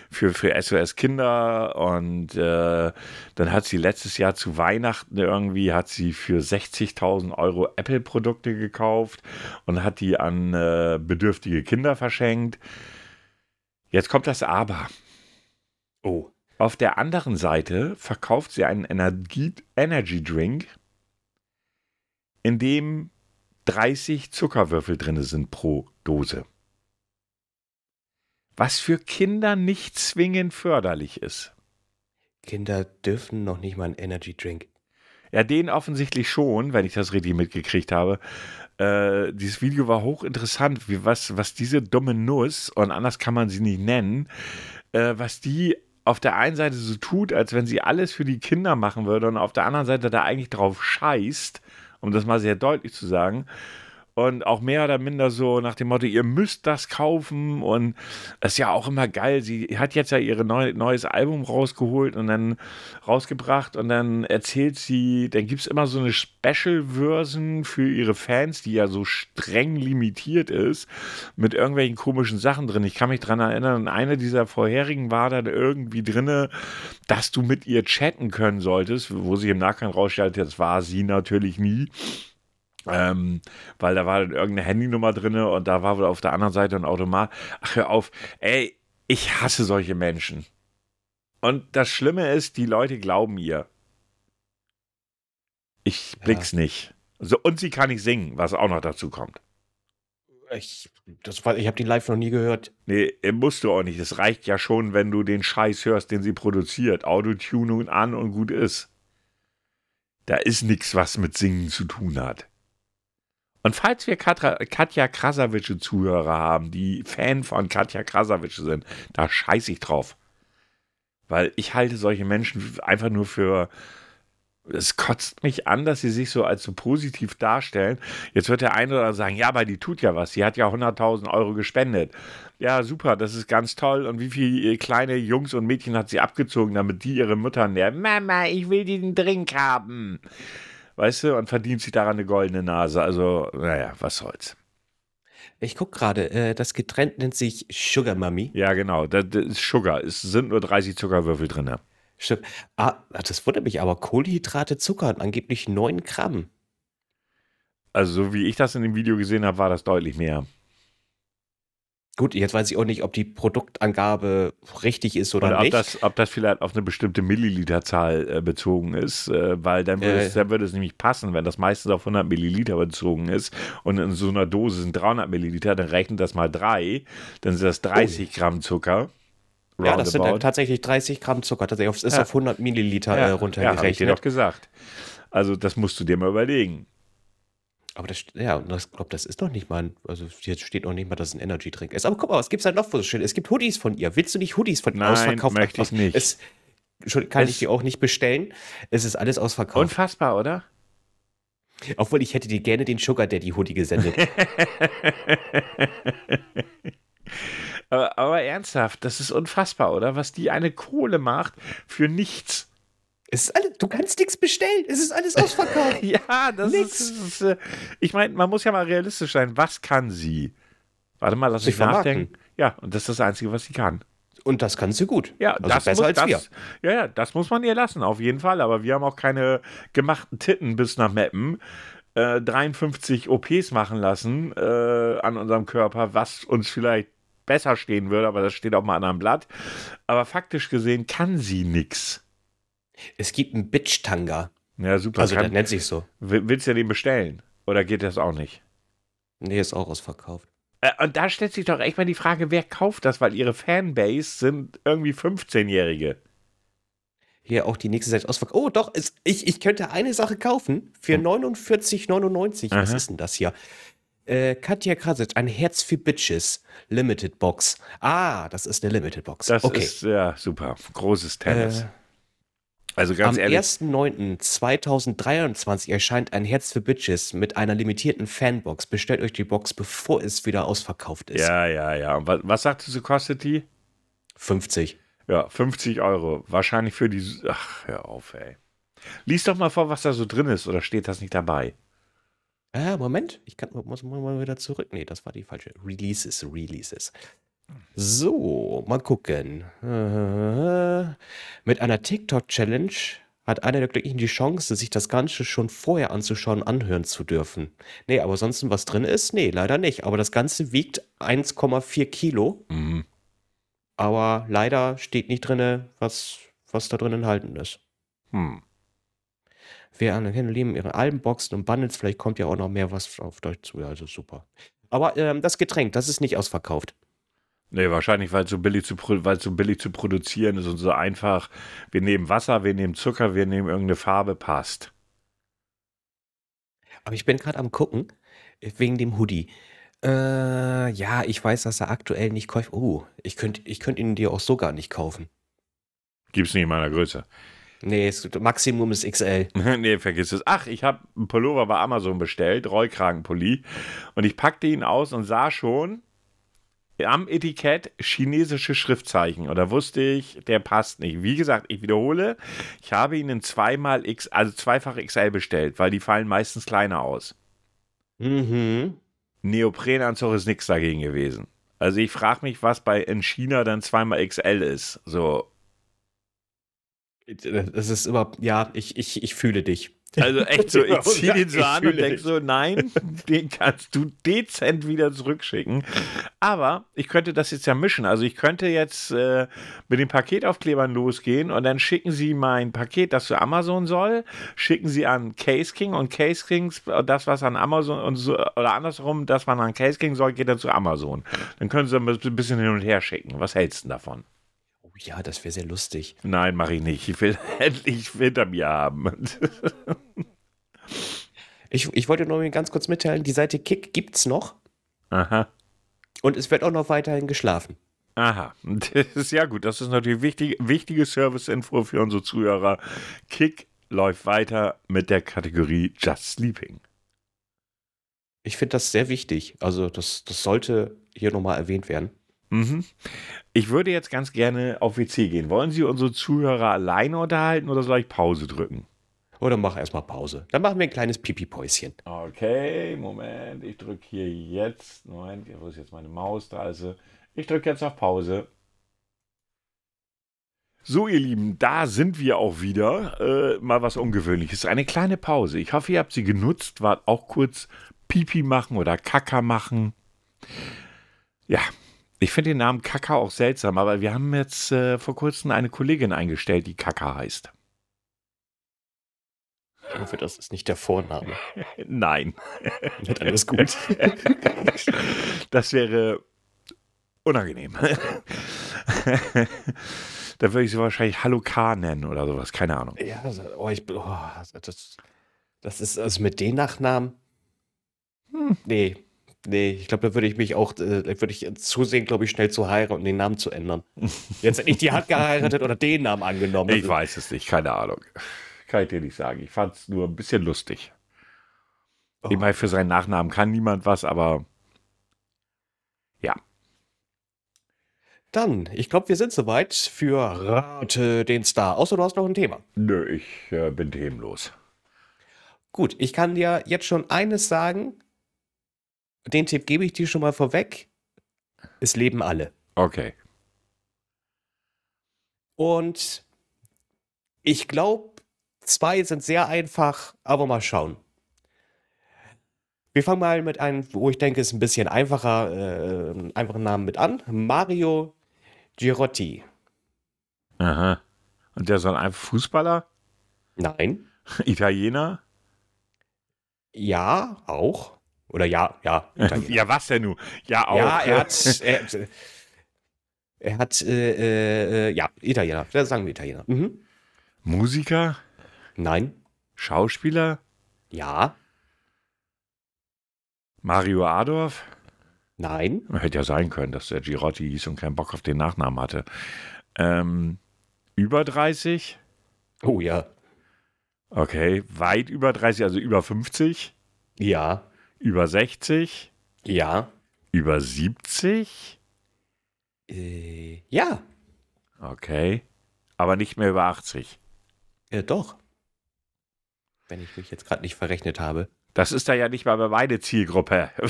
für, für SOS Kinder und äh, dann hat sie letztes Jahr zu Weihnachten irgendwie, hat sie für 60.000 Euro Apple-Produkte gekauft und hat die an äh, bedürftige Kinder verschenkt. Jetzt kommt das Aber. Oh. Auf der anderen Seite verkauft sie einen Energie Energy Drink in dem 30 Zuckerwürfel drin sind pro Dose. was für Kinder nicht zwingend förderlich ist. Kinder dürfen noch nicht mal einen Energy Drink. Ja, den offensichtlich schon, wenn ich das richtig mitgekriegt habe. Äh, dieses Video war hochinteressant, wie was, was diese dumme Nuss, und anders kann man sie nicht nennen, äh, was die auf der einen Seite so tut, als wenn sie alles für die Kinder machen würde, und auf der anderen Seite da eigentlich drauf scheißt, um das mal sehr deutlich zu sagen und auch mehr oder minder so nach dem Motto, ihr müsst das kaufen und das ist ja auch immer geil. Sie hat jetzt ja ihr neu, neues Album rausgeholt und dann rausgebracht und dann erzählt sie, dann gibt es immer so eine Special-Version für ihre Fans, die ja so streng limitiert ist, mit irgendwelchen komischen Sachen drin. Ich kann mich daran erinnern, eine dieser vorherigen war dann irgendwie drin, dass du mit ihr chatten können solltest, wo sie im Nachgang rausstellt, das war sie natürlich nie. Ähm, weil da war dann irgendeine Handynummer drin und da war wohl auf der anderen Seite ein Automat. Ach, hör auf. Ey, ich hasse solche Menschen. Und das Schlimme ist, die Leute glauben ihr. Ich blick's ja. nicht. So, und sie kann nicht singen, was auch noch dazu kommt. Ich, ich habe die live noch nie gehört. Nee, musst du auch nicht. Es reicht ja schon, wenn du den Scheiß hörst, den sie produziert. Autotuning an und gut ist. Da ist nichts, was mit Singen zu tun hat. Und falls wir Katra, Katja Krasavice Zuhörer haben, die Fan von Katja Krasavice sind, da scheiße ich drauf. Weil ich halte solche Menschen einfach nur für. Es kotzt mich an, dass sie sich so als so positiv darstellen. Jetzt wird der eine oder andere sagen, ja, aber die tut ja was. Sie hat ja 100.000 Euro gespendet. Ja, super, das ist ganz toll. Und wie viele kleine Jungs und Mädchen hat sie abgezogen, damit die ihre Mütter nähren? Mama, ich will diesen Drink haben weißt du, und verdient sich daran eine goldene Nase. Also, naja, was soll's. Ich gucke gerade, äh, das Getränk nennt sich Sugar Mummy. Ja, genau, das, das ist Sugar. Es sind nur 30 Zuckerwürfel drin. Stimmt. Ah, das wundert mich aber. Kohlenhydrate, Zucker und angeblich 9 Gramm. Also, so wie ich das in dem Video gesehen habe, war das deutlich mehr. Gut, jetzt weiß ich auch nicht, ob die Produktangabe richtig ist oder, oder ob nicht. Das, ob das vielleicht auf eine bestimmte Milliliterzahl äh, bezogen ist, äh, weil dann würde, äh, es, dann würde es nämlich passen, wenn das meistens auf 100 Milliliter bezogen ist und in so einer Dose sind 300 Milliliter, dann rechnet das mal drei, dann sind das 30 oh. Gramm Zucker. Ja, das sind dann tatsächlich 30 Gramm Zucker. Das ist ja. auf 100 Milliliter ja. äh, runtergerechnet. Ja, habe ich dir doch gesagt. Also das musst du dir mal überlegen. Aber das, ja, ich glaube, das ist noch nicht mal, also jetzt steht noch nicht mal, dass es ein Energy-Drink ist. Aber guck mal, was gibt es da noch so schön? Es gibt Hoodies von ihr. Willst du nicht Hoodies von ihr Nein, ausverkauft? möchte ich nicht. Es, kann es, ich die auch nicht bestellen. Es ist alles ausverkauft. Unfassbar, oder? Obwohl, ich hätte dir gerne den Sugar Daddy Hoodie gesendet. aber, aber ernsthaft, das ist unfassbar, oder? Was die eine Kohle macht für nichts. Es ist alles, du kannst nichts bestellen. Es ist alles ausverkauft. ja, das nix. ist. ist äh, ich meine, man muss ja mal realistisch sein. Was kann sie? Warte mal, lass mich nachdenken. Ja, und das ist das Einzige, was sie kann. Und das kann sie gut. Ja, also das besser muss, als das, wir. Ja, ja, das muss man ihr lassen, auf jeden Fall. Aber wir haben auch keine gemachten Titten bis nach Meppen. Äh, 53 OPs machen lassen äh, an unserem Körper, was uns vielleicht besser stehen würde, aber das steht auf einem anderen Blatt. Aber faktisch gesehen kann sie nichts. Es gibt einen Bitch-Tanga. Ja, super. Also, der nennt sich so. Willst du den bestellen? Oder geht das auch nicht? Nee, ist auch ausverkauft. Äh, und da stellt sich doch echt mal die Frage, wer kauft das? Weil ihre Fanbase sind irgendwie 15-Jährige. Hier auch die nächste Seite ausverkauft. Oh, doch, es, ich, ich könnte eine Sache kaufen für 49,99. Was ist denn das hier? Äh, Katja Krasic, ein Herz für Bitches. Limited Box. Ah, das ist eine Limited Box. Das okay. ist, ja, super. Großes Tennis. Äh, also ganz Am 1.9.2023 erscheint ein Herz für Bitches mit einer limitierten Fanbox. Bestellt euch die Box, bevor es wieder ausverkauft ist. Ja, ja, ja. Und was, was sagtest du, kostet die? 50. Ja, 50 Euro. Wahrscheinlich für die. Ach, hör auf, ey. Lies doch mal vor, was da so drin ist, oder steht das nicht dabei? Äh, Moment, ich kann, muss mal wieder zurück. Nee, das war die falsche. Releases, Releases. So, mal gucken. Mit einer TikTok-Challenge hat einer der Glücklichen die Chance, sich das Ganze schon vorher anzuschauen, anhören zu dürfen. Nee, aber sonst was drin ist? Nee, leider nicht. Aber das Ganze wiegt 1,4 Kilo. Mhm. Aber leider steht nicht drin, was, was da drin enthalten ist. Hm. Wer anerkennen, lieben ihre Albenboxen und Bundles, vielleicht kommt ja auch noch mehr was auf Deutsch zu. Also super. Aber ähm, das Getränk, das ist nicht ausverkauft. Nee, wahrscheinlich, weil es so, billig zu weil es so billig zu produzieren ist und so einfach. Wir nehmen Wasser, wir nehmen Zucker, wir nehmen irgendeine Farbe, passt. Aber ich bin gerade am gucken, äh, wegen dem Hoodie. Äh, ja, ich weiß, dass er aktuell nicht kauft. Oh, ich könnte ich könnt ihn dir auch so gar nicht kaufen. Gibt's nicht in meiner Größe. Nee, es, Maximum ist XL. nee, vergiss es. Ach, ich habe einen Pullover bei Amazon bestellt, Rollkragenpulli. Und ich packte ihn aus und sah schon am Etikett chinesische Schriftzeichen. Und da wusste ich, der passt nicht. Wie gesagt, ich wiederhole, ich habe ihn in zweimal X, also zweifach XL bestellt, weil die fallen meistens kleiner aus. Mhm. Neoprenanzug ist nichts dagegen gewesen. Also ich frage mich, was bei in China dann zweimal XL ist. So, Das ist immer, ja, ich, ich, ich fühle dich. Also echt so, ich ziehe den so an und denke so, nein, den kannst du dezent wieder zurückschicken. Aber ich könnte das jetzt ja mischen. Also ich könnte jetzt äh, mit den Paketaufklebern losgehen und dann schicken sie mein Paket, das zu Amazon soll, schicken sie an Case King und Case Kings, das was an Amazon und so, oder andersrum, das was an Case King soll, geht dann zu Amazon. Dann können sie ein bisschen hin und her schicken. Was hältst du davon? Ja, das wäre sehr lustig. Nein, mache ich nicht. Ich will endlich hinter mir haben. Ich, ich wollte nur ganz kurz mitteilen, die Seite Kick gibt's noch Aha. und es wird auch noch weiterhin geschlafen. Aha, das ist ja gut. Das ist natürlich wichtig, wichtige Service-Info für unsere Zuhörer. Kick läuft weiter mit der Kategorie Just Sleeping. Ich finde das sehr wichtig. Also das, das sollte hier nochmal erwähnt werden. Mhm. Ich würde jetzt ganz gerne auf WC gehen. Wollen Sie unsere Zuhörer alleine unterhalten oder soll ich Pause drücken? Oder mach erstmal Pause. Dann machen wir ein kleines Pipi-Päuschen. Okay, Moment. Ich drücke hier jetzt. Moment, wo ist jetzt meine Maus? Da ist sie. Ich drücke jetzt auf Pause. So, ihr Lieben, da sind wir auch wieder. Äh, mal was Ungewöhnliches. Eine kleine Pause. Ich hoffe, ihr habt sie genutzt, wart auch kurz Pipi machen oder Kaka machen. Ja, ich finde den Namen Kaka auch seltsam, aber wir haben jetzt äh, vor kurzem eine Kollegin eingestellt, die Kaka heißt. Ich hoffe, das ist nicht der Vorname. Nein. Dann alles gut. Das wäre unangenehm. da würde ich sie wahrscheinlich Hallo K nennen oder sowas, keine Ahnung. ja, oh, ich, oh, das, das ist also mit den Nachnamen. Hm, nee, nee, ich glaube, da würde ich mich auch, äh, da würde ich zusehen, glaube ich, schnell zu heiraten und den Namen zu ändern. Jetzt nicht die hat geheiratet oder den Namen angenommen. Ich weiß es nicht, keine Ahnung. Kann ich dir nicht sagen. Ich fand es nur ein bisschen lustig. Oh. Ich meine, für seinen Nachnamen kann niemand was, aber ja. Dann, ich glaube, wir sind soweit für Rate den Star. Außer du hast noch ein Thema. Nö, ich äh, bin themenlos. Gut, ich kann dir jetzt schon eines sagen. Den Tipp gebe ich dir schon mal vorweg. Es leben alle. Okay. Und ich glaube, zwei sind sehr einfach, aber mal schauen. Wir fangen mal mit einem, wo ich denke, ist ein bisschen einfacher, äh, einen einfachen Namen mit an. Mario Girotti. Aha. Und der soll einfach Fußballer? Nein. Italiener? Ja, auch. Oder ja, ja. Italiener. Ja, was denn nun? Ja, auch. Ja, er hat, er, hat- er hat, äh, äh, ja, Italiener. Da sagen wir Italiener. Mhm. Musiker? Nein. Schauspieler? Ja. Mario Adorf? Nein. Hätte ja sein können, dass der Girotti hieß und keinen Bock auf den Nachnamen hatte. Ähm, über 30? Oh ja. Okay. Weit über 30, also über 50? Ja. Über 60? Ja. Über 70? Äh, ja. Okay. Aber nicht mehr über 80. Äh, doch. Wenn ich mich jetzt gerade nicht verrechnet habe. Das ist da ja nicht mal meine Zielgruppe.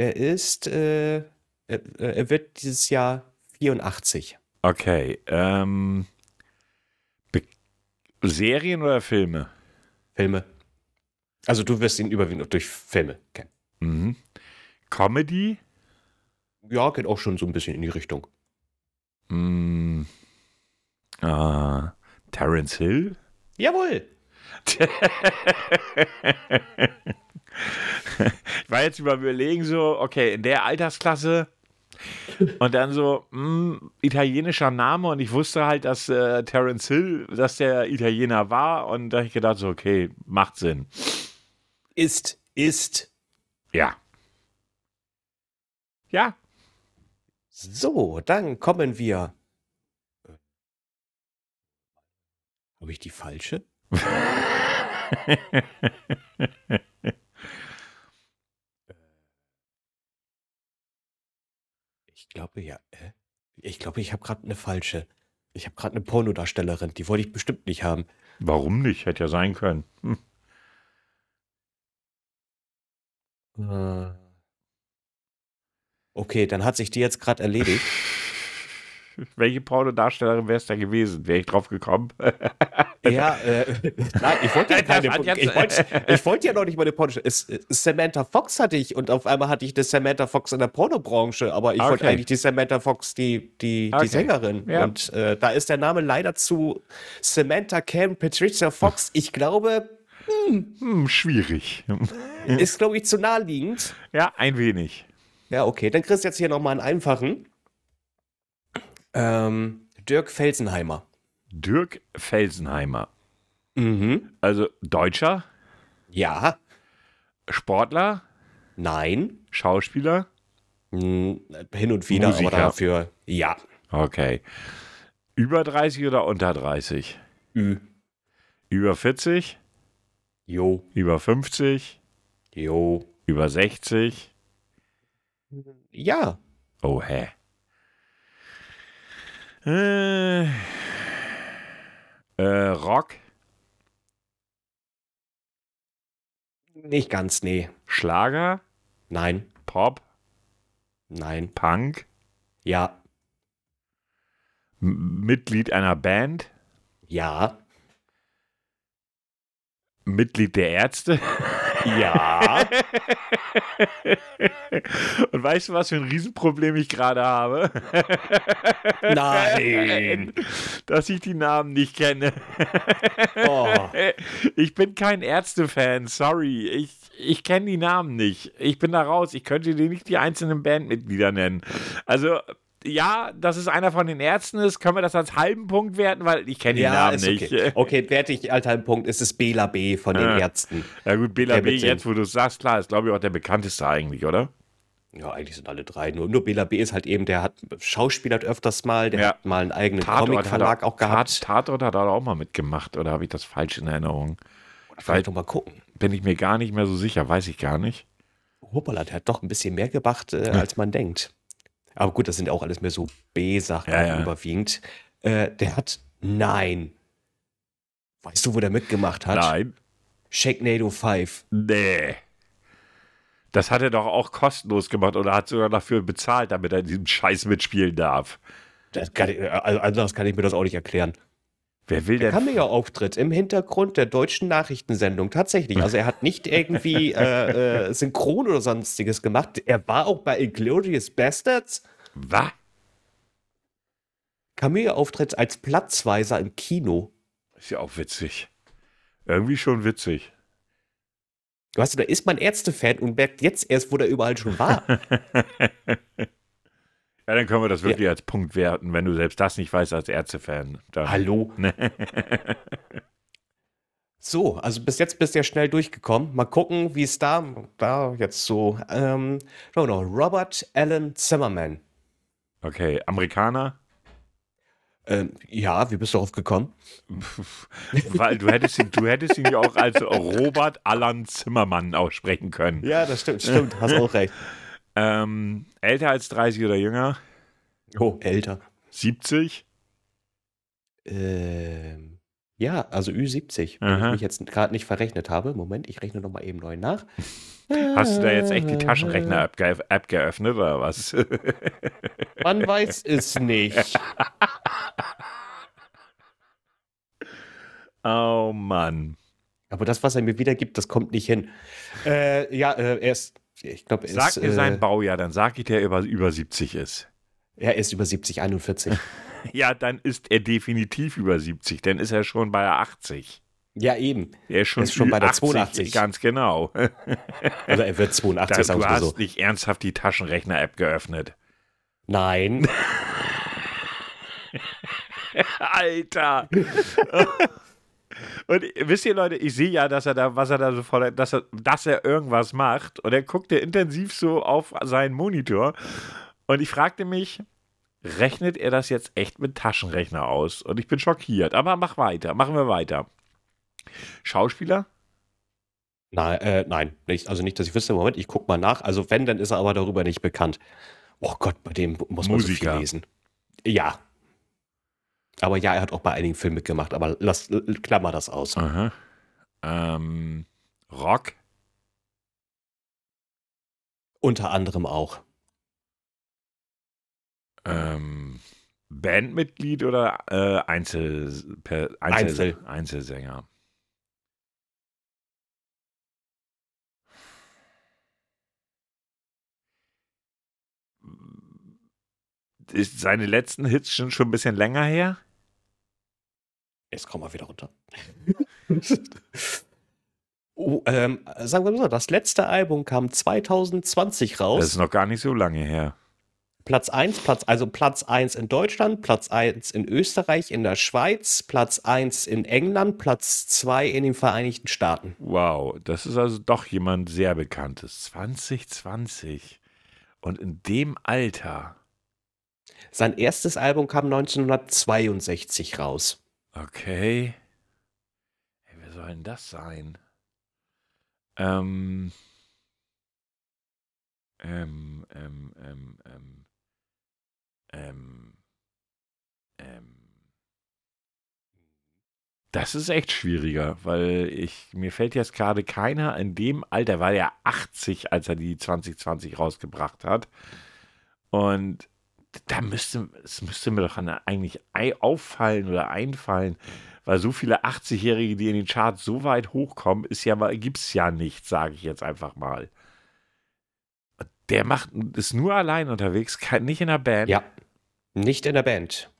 Er ist, äh, er, er wird dieses Jahr 84. okay. Ähm, Serien oder Filme? Filme. Also du wirst ihn überwiegend durch Filme kennen. Mhm. Comedy? Ja, geht auch schon so ein bisschen in die Richtung. Mm, ah, Terence Hill? Jawohl. ich war jetzt überlegen, so, okay, in der Altersklasse und dann so, mh, hm, italienischer Name und ich wusste halt, dass äh, Terence Hill, dass der Italiener war und da habe ich gedacht, so, okay, macht Sinn. Ist, ist. Ja. Ja. So, dann kommen wir. Habe ich die falsche? glaube ja. Ich glaube, ich habe gerade eine falsche. Ich habe gerade eine Pornodarstellerin. Die wollte ich bestimmt nicht haben. Warum nicht? Hätte ja sein können. Hm. Äh. Okay, dann hat sich die jetzt gerade erledigt. Welche Pornodarstellerin wäre es da gewesen? Wäre ich drauf gekommen? ja, äh, nein, ich wollte ja keine. Ich wollte, ich wollte ja noch nicht mal eine Porno. Samantha Fox hatte ich und auf einmal hatte ich das Samantha Fox in der Pornobranche, aber ich okay. wollte eigentlich die Samantha Fox, die, die, okay. die Sängerin. Ja. Und äh, da ist der Name leider zu Samantha Cam Patricia Fox. Ich glaube. Hm, hm, schwierig. Ist, glaube ich, zu naheliegend. Ja, ein wenig. Ja, okay. Dann kriegst du jetzt hier nochmal einen einfachen. Ähm, Dirk Felsenheimer. Dirk Felsenheimer. Mhm. Also Deutscher? Ja. Sportler? Nein. Schauspieler? Hm, hin und wieder, Musiker. aber dafür ja. Okay. Über 30 oder unter 30? Ü. Über 40? Jo. Über 50? Jo. Über 60? Ja. Oh, hä? Äh, äh, Rock? Nicht ganz, nee. Schlager? Nein. Pop? Nein. Punk? Ja. M Mitglied einer Band? Ja. Mitglied der Ärzte? Ja. Und weißt du, was für ein Riesenproblem ich gerade habe? Nein. Dass ich die Namen nicht kenne. Oh. Ich bin kein Ärzte-Fan, sorry. Ich, ich kenne die Namen nicht. Ich bin da raus. Ich könnte dir nicht die einzelnen Bandmitglieder nennen. Also, ja, dass es einer von den Ärzten ist, können wir das als halben Punkt werten, weil ich kenne die ja, Namen nicht. Okay, okay werte ich als halben Punkt, ist es Bela B von den ja. Ärzten. Ja gut, Bela B jetzt, wo du es sagst, klar, ist glaube ich auch der bekannteste eigentlich, oder? Ja, eigentlich sind alle drei. Nur, nur Bela B ist halt eben, der hat schauspielert öfters mal, der ja. hat mal einen eigenen Comic-Verlag auch gehabt. Tatort hat er auch mal mitgemacht, oder habe ich das falsch in Erinnerung? Vielleicht noch mal gucken. Bin ich mir gar nicht mehr so sicher, weiß ich gar nicht. Hoppala, der hat doch ein bisschen mehr gemacht, äh, als man denkt. Aber gut, das sind auch alles mehr so B-Sachen ja, ja. überwiegend. Äh, der hat, nein. Weißt du, wo der mitgemacht hat? Nein. Shakenado 5. Nee. Das hat er doch auch kostenlos gemacht oder hat sogar dafür bezahlt, damit er in diesem Scheiß mitspielen darf. Das kann ich, also anders kann ich mir das auch nicht erklären. Wer will der denn? Cameo-Auftritt im Hintergrund der deutschen Nachrichtensendung, tatsächlich. Also er hat nicht irgendwie äh, äh, Synchron oder sonstiges gemacht. Er war auch bei Inglorious Bastards. Was? Cameo-Auftritt als Platzweiser im Kino. Ist ja auch witzig. Irgendwie schon witzig. Weißt du, da ist man Ärzte-Fan und merkt jetzt erst, wo der überall schon war. Ja, dann können wir das wirklich ja. als Punkt werten, wenn du selbst das nicht weißt als Ärztefan. Hallo. so, also bis jetzt bist du ja schnell durchgekommen. Mal gucken, wie es da, da jetzt so. Ähm, schau mal, Robert Allen Zimmerman. Okay, Amerikaner? Ähm, ja, wie bist du darauf gekommen? Weil du hättest, ihn, du hättest ihn ja auch als Robert Allen Zimmermann aussprechen können. Ja, das stimmt, stimmt, hast auch recht. Ähm, älter als 30 oder jünger? Oh, älter. 70? Ähm, ja, also Ü70, wenn Aha. ich mich jetzt gerade nicht verrechnet habe. Moment, ich rechne nochmal eben neu nach. Hast du da jetzt echt die Taschenrechner-App ge App geöffnet oder was? Man weiß es nicht. oh Mann. Aber das, was er mir wiedergibt, das kommt nicht hin. Äh, ja, äh, er ist ich glaube, Sag ist, mir sein äh, Baujahr, dann sag ich, der über, über 70 ist. Er ist über 70, 41. ja, dann ist er definitiv über 70, dann ist er schon bei 80. Ja, eben. Er ist schon, ist schon bei der 80, 82. Ganz genau. Also er wird 82, Da, sagen du hast so. nicht ernsthaft die Taschenrechner-App geöffnet. Nein. Alter. Und wisst ihr, Leute, ich sehe ja, dass er da, was er da so vor, dass er, dass er irgendwas macht. Und er guckte intensiv so auf seinen Monitor. Und ich fragte mich, rechnet er das jetzt echt mit Taschenrechner aus? Und ich bin schockiert. Aber mach weiter, machen wir weiter. Schauspieler? Nein, äh, nein, nicht, also nicht, dass ich wüsste. Moment, ich guck mal nach. Also wenn, dann ist er aber darüber nicht bekannt. Oh Gott, bei dem muss man so Musiker. viel lesen. Ja. Aber ja, er hat auch bei einigen Filmen mitgemacht, aber lass, klammer das aus. Aha. Ähm, Rock? Unter anderem auch. Ähm, Bandmitglied oder äh, Einzel, per, Einzel, Einzel. Einzelsänger? Ist seine letzten Hits schon, schon ein bisschen länger her? Jetzt kommen wir wieder runter. oh, ähm, sagen wir mal so, das letzte Album kam 2020 raus. Das ist noch gar nicht so lange her. Platz 1, Platz, also Platz 1 in Deutschland, Platz 1 in Österreich, in der Schweiz, Platz 1 in England, Platz 2 in den Vereinigten Staaten. Wow, das ist also doch jemand sehr Bekanntes. 2020. Und in dem Alter. Sein erstes Album kam 1962 raus. Okay. Hey, wer soll denn das sein? Ähm. Ähm, ähm, ähm, ähm. Ähm. Ähm. Das ist echt schwieriger, weil ich, mir fällt jetzt gerade keiner in dem Alter, war ja 80, als er die 2020 rausgebracht hat. Und da müsste, es müsste mir doch eigentlich ei- auffallen oder einfallen, weil so viele 80-Jährige, die in den Charts so weit hochkommen, ist ja mal, gibt's ja nicht, sage ich jetzt einfach mal. Der macht, ist nur allein unterwegs, kein, nicht in der Band. Ja. Nicht in der Band.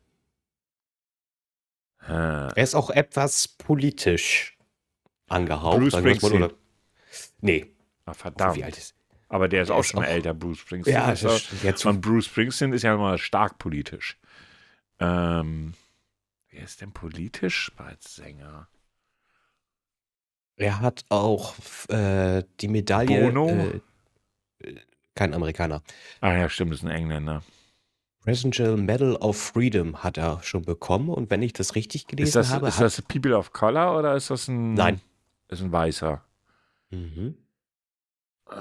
Ah, Er ist auch etwas politisch angehaucht. Bruce Springsteen. oder- Nee. Wie verdammt. alt ist Aber der ist Der auch ist schon auch- älter, Bruce Springsteen. Ja, ist das ist jetzt Und Bruce Springsteen ist ja immer stark politisch. Ähm, wer ist denn politisch als Sänger? Er hat auch äh, die Medaille. Bono? Äh, kein Amerikaner. Ah ja, stimmt, ist ein Engländer. Presidential Medal of Freedom hat er schon bekommen. Und wenn ich das richtig gelesen Ist das, habe, ist das People of Color oder ist das ein. Nein. Ist ein Weißer. Mhm. Äh,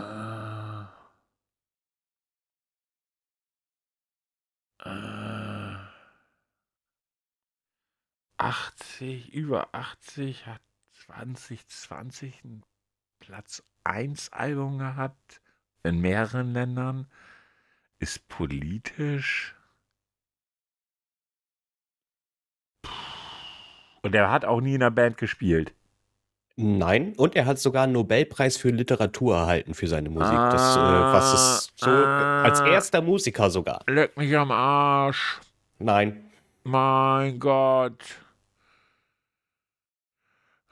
80, über 80 hat 2020 ein Platz 1 Album gehabt in mehreren Ländern. Ist politisch. Und er hat auch nie in einer Band gespielt. Nein, und er hat sogar einen Nobelpreis für Literatur erhalten für seine Musik. das, äh, was es so Ah, als ah. erster Musiker sogar. Leck mich am Arsch. Nein. Mein Gott.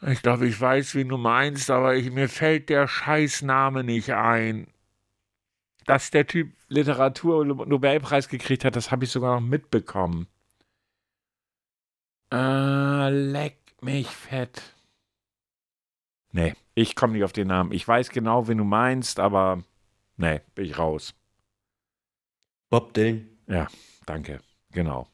Ich glaube, ich weiß, wen du meinst, aber ich, mir fällt der Scheißname nicht ein. Dass der Typ Literatur-Nobelpreis gekriegt hat, das habe ich sogar noch mitbekommen. Äh, leck mich fett. Nee, ich komme nicht auf den Namen. Ich weiß genau, wen du meinst, aber nee, bin ich raus. Bob Dylan. Danke, genau.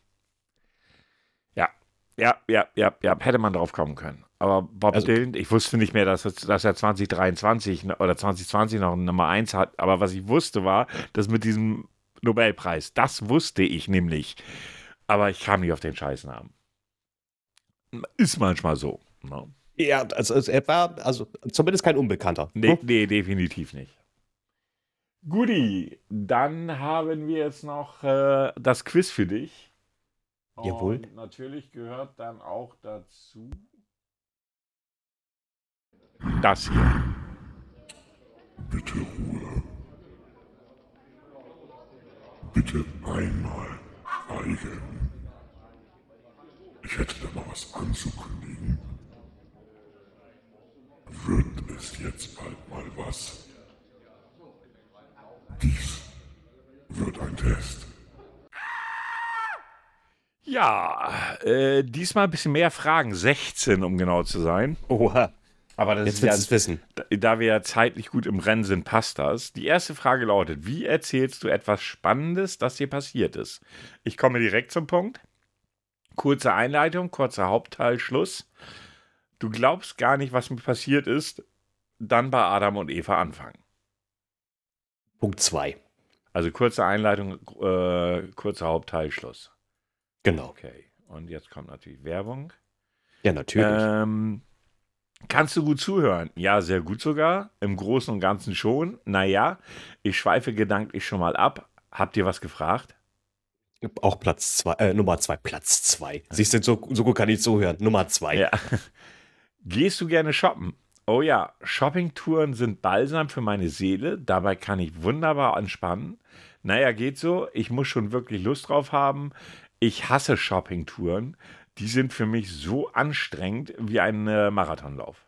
Ja, ja, ja, ja, ja, hätte man drauf kommen können. Aber Bob Also- Dylan, ich wusste nicht mehr, dass, dass er 2023 ne- oder 2020 noch eine Nummer 1 hat. Aber was ich wusste war, dass mit diesem Nobelpreis, das wusste ich nämlich. Aber ich kam nicht auf den Scheißnamen. Ist manchmal so. Ne? Ja, also es- er war also zumindest kein Unbekannter. Nee, nee, definitiv nicht. Guti, dann haben wir jetzt noch äh, das Quiz für dich. Jawohl. Und natürlich gehört dann auch dazu das hier. Bitte Ruhe. Bitte einmal schweigen. Ich hätte da mal was anzukündigen. ist jetzt bald mal was. Dies wird ein Test. Ja, äh, diesmal ein bisschen mehr Fragen. 16, um genau zu sein. Oha. Aber das Jetzt ist ja, es wissen. da- da wir ja zeitlich gut im Rennen sind, passt das. Die erste Frage lautet: Wie erzählst du etwas Spannendes, das dir passiert ist? Ich komme direkt zum Punkt. Kurze Einleitung, kurzer Hauptteil, Schluss. Du glaubst gar nicht, was mir passiert ist, dann bei Adam und Eva anfangen. Punkt 2. Also kurze Einleitung, äh, kurzer Hauptteil, Schluss. Genau. Okay. Und jetzt kommt natürlich Werbung. Ja, natürlich. Ähm, kannst du gut zuhören? Ja, sehr gut sogar. Im Großen und Ganzen schon. Naja, ich schweife gedanklich schon mal ab. Habt ihr was gefragt? Auch Platz 2, äh, Nummer 2, Platz 2. Siehst du, so, so gut kann ich zuhören. Nummer 2. Ja. Gehst du gerne shoppen? Oh ja, Shoppingtouren sind Balsam für meine Seele. Dabei kann ich wunderbar entspannen. Naja, geht so. Ich muss schon wirklich Lust drauf haben. Ich hasse Shoppingtouren. Die sind für mich so anstrengend wie ein äh, Marathonlauf.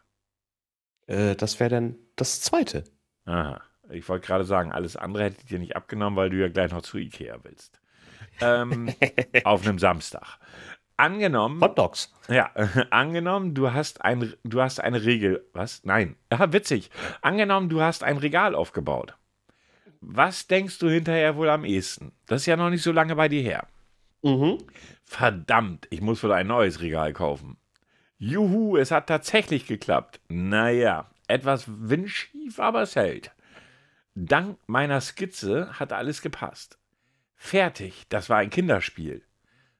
Äh, das wäre dann das zweite. Aha. Ich wollte gerade sagen, alles andere hätte ich dir nicht abgenommen, weil du ja gleich noch zu Ikea willst. Ähm, auf einem Samstag. Angenommen, Hot Dogs. ja, angenommen, du hast ein, du hast eine Regel, was? Nein, ja, witzig. Angenommen, du hast ein Regal aufgebaut. Was denkst du hinterher wohl am ehesten? Das ist ja noch nicht so lange bei dir her. Mhm. Verdammt, ich muss wohl ein neues Regal kaufen. Juhu, es hat tatsächlich geklappt. Naja, etwas windschief, aber es hält. Dank meiner Skizze hat alles gepasst. Fertig, das war ein Kinderspiel.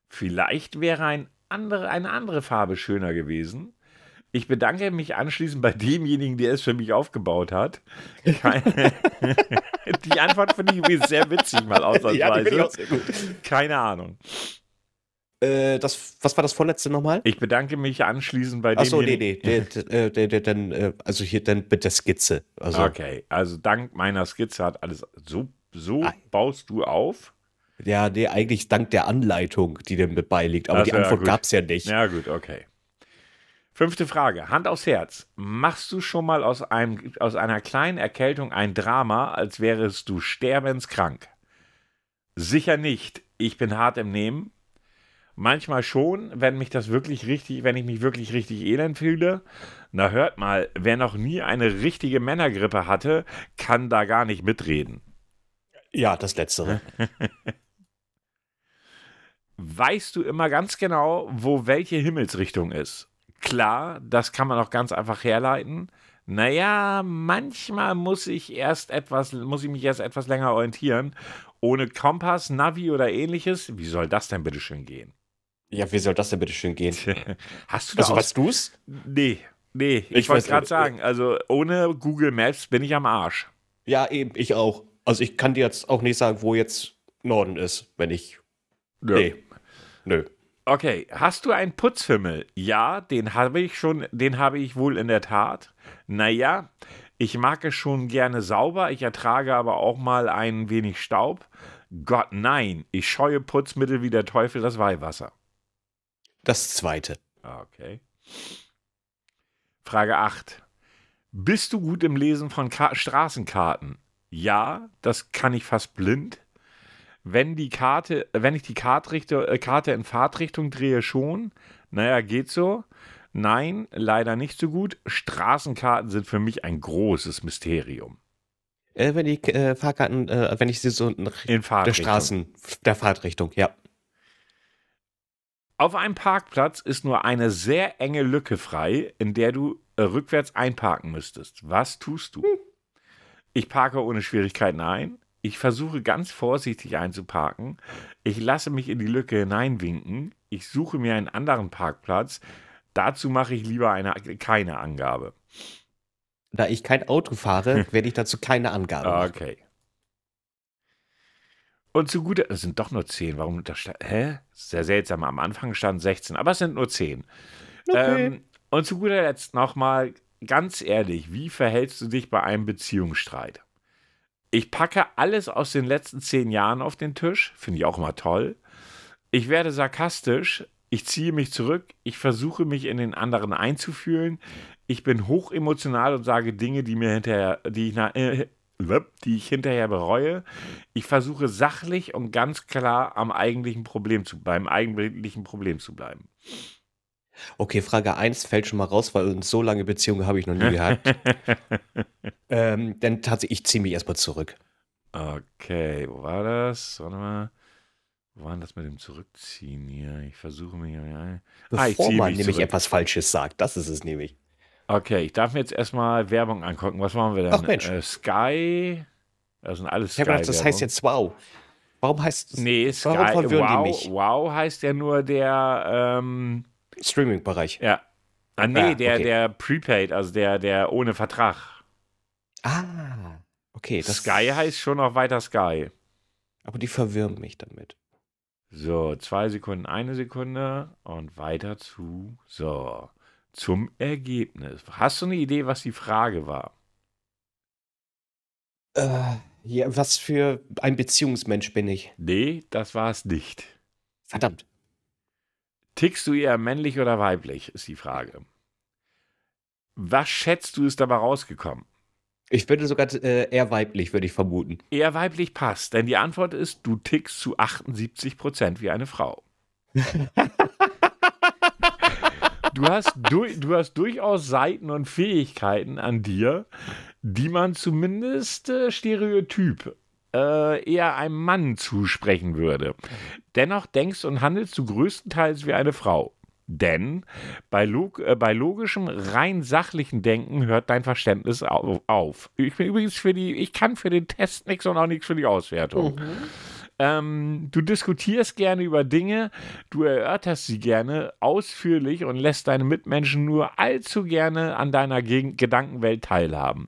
Vielleicht wäre ein andere, eine andere Farbe schöner gewesen. Ich bedanke mich anschließend bei demjenigen, der es für mich aufgebaut hat. Keine, die Antwort finde ich übrigens sehr witzig, mal Ja, die finde ich ausnahmsweise. auch sehr gut. Keine Ahnung. Äh, das, was war das vorletzte nochmal? Ich bedanke mich anschließend bei Achso, nee, nee. Der, der, der, der, dann, äh, also hier dann mit der Skizze. Also, Okay, also dank meiner Skizze hat alles. So, so Ah. baust du auf? ja, nee, eigentlich dank der Anleitung, die dem mit beiliegt. Aber Ach die ja, Antwort gab es ja nicht. Ja, gut, okay. Fünfte Frage. Hand aufs Herz. Machst du schon mal aus, einem, aus einer kleinen Erkältung ein Drama, als wärest du sterbenskrank? Sicher nicht. Ich bin hart im Nehmen. Manchmal schon, wenn mich das wirklich richtig, wenn ich mich wirklich richtig elend fühle. Na hört mal, wer noch nie eine richtige Männergrippe hatte, kann da gar nicht mitreden. Ja, das Letztere. weißt du immer ganz genau, wo welche Himmelsrichtung ist. Klar, das kann man auch ganz einfach herleiten. Naja, manchmal muss ich erst etwas, muss ich mich erst etwas länger orientieren. Ohne Kompass, Navi oder ähnliches, wie soll das denn bitte schön gehen? Ja, wie soll das denn bitte schön gehen? Hast du da Also, weißt du's? Nee, nee, ich, Ich wollte gerade sagen, also ohne Google Maps bin ich am Arsch. Ja, eben, ich auch. Also, ich kann dir jetzt auch nicht sagen, wo jetzt Norden ist, wenn ich. Nö. Nee. Nö. Okay, hast du einen Putzfimmel? Ja, den habe ich schon, den habe ich wohl in der Tat. Naja, ich mag es schon gerne sauber, ich ertrage aber auch mal ein wenig Staub. Gott, nein, ich scheue Putzmittel wie der Teufel das Weihwasser. Das zweite. Okay. Frage 8. Bist du gut im Lesen von Ka Straßenkarten? Ja, das kann ich fast blind. Wenn die Karte, wenn ich die Kartrichte, äh, Karte in Fahrtrichtung drehe, schon. Naja, geht so. Nein, leider nicht so gut. Straßenkarten sind für mich ein großes Mysterium. Äh, wenn die äh, Fahrkarten, äh, wenn ich sie so In der Fahrtrichtung. Straßen, der Fahrtrichtung, ja. Auf einem Parkplatz ist nur eine sehr enge Lücke frei, in der du äh, rückwärts einparken müsstest. Was tust du? Ich parke ohne Schwierigkeiten ein. Ich versuche ganz vorsichtig einzuparken. Ich lasse mich in die Lücke hineinwinken. Ich suche mir einen anderen Parkplatz. Dazu mache ich lieber eine, keine Angabe. Da ich kein Auto fahre, werde ich dazu keine Angabe machen. Okay. Und zu guter, es sind doch nur 10. Warum da stand, hä? Sehr seltsam. Am Anfang stand 16, aber es sind nur 10. Okay. Ähm, und zu guter Letzt nochmal ganz ehrlich, wie verhältst du dich bei einem Beziehungsstreit? Ich packe alles aus den letzten zehn Jahren auf den Tisch, finde ich auch immer toll. Ich werde sarkastisch, ich ziehe mich zurück, ich versuche mich in den anderen einzufühlen, Ich bin hochemotional und sage Dinge, die mir hinterher, die ich, na, äh, die ich hinterher bereue. Ich versuche sachlich und ganz klar am eigentlichen Problem zu, beim eigentlichen Problem zu bleiben. Okay, Frage 1 fällt schon mal raus, weil so lange Beziehungen habe ich noch nie gehabt. ähm, dann tatsächlich, ich ziehe mich erstmal zurück. Okay, wo war das? Warte mal. Wo war denn das mit dem Zurückziehen hier? Ich versuche mich. Ah, ich Bevor ziehe man mich nämlich zurück. etwas Falsches sagt. Das ist es nämlich. Okay, ich darf mir jetzt erstmal Werbung angucken. Was machen wir denn? Ach, Mensch. Äh, Sky. Das sind alles Ich Sky. habe gedacht, das heißt jetzt wow. Warum heißt es Nee, Sky. Warum Wow, wow heißt ja nur der. Ähm, Streaming-Bereich? ja. Ah, nee, Ah, der, okay. der Prepaid, also der, der ohne Vertrag. Ah, okay. Sky heißt schon noch weiter Sky. Aber die verwirren mich damit. So, zwei Sekunden, eine Sekunde und weiter zu. So, zum Ergebnis. Hast du eine Idee, was die Frage war? Äh, ja, was für ein Beziehungsmensch bin ich? Nee, das war es nicht. Verdammt. Tickst du eher männlich oder weiblich, ist die Frage. Was schätzt du, ist dabei rausgekommen? Ich würde sogar äh, eher weiblich, würde ich vermuten. Eher weiblich passt, denn die Antwort ist, du tickst zu 78 Prozent wie eine Frau. Du hast, du, du hast durchaus Seiten und Fähigkeiten an dir, die man zumindest äh, stereotyp äh, eher einem Mann zusprechen würde. Dennoch denkst und handelst du größtenteils wie eine Frau. Denn bei, log äh, bei logischem, rein sachlichen Denken hört dein Verständnis au auf. Ich bin übrigens für die, ich kann für den Test nichts und auch nichts für die Auswertung. Ähm, du diskutierst gerne über Dinge, du erörterst sie gerne ausführlich und lässt deine Mitmenschen nur allzu gerne an deiner Geg Gedankenwelt teilhaben.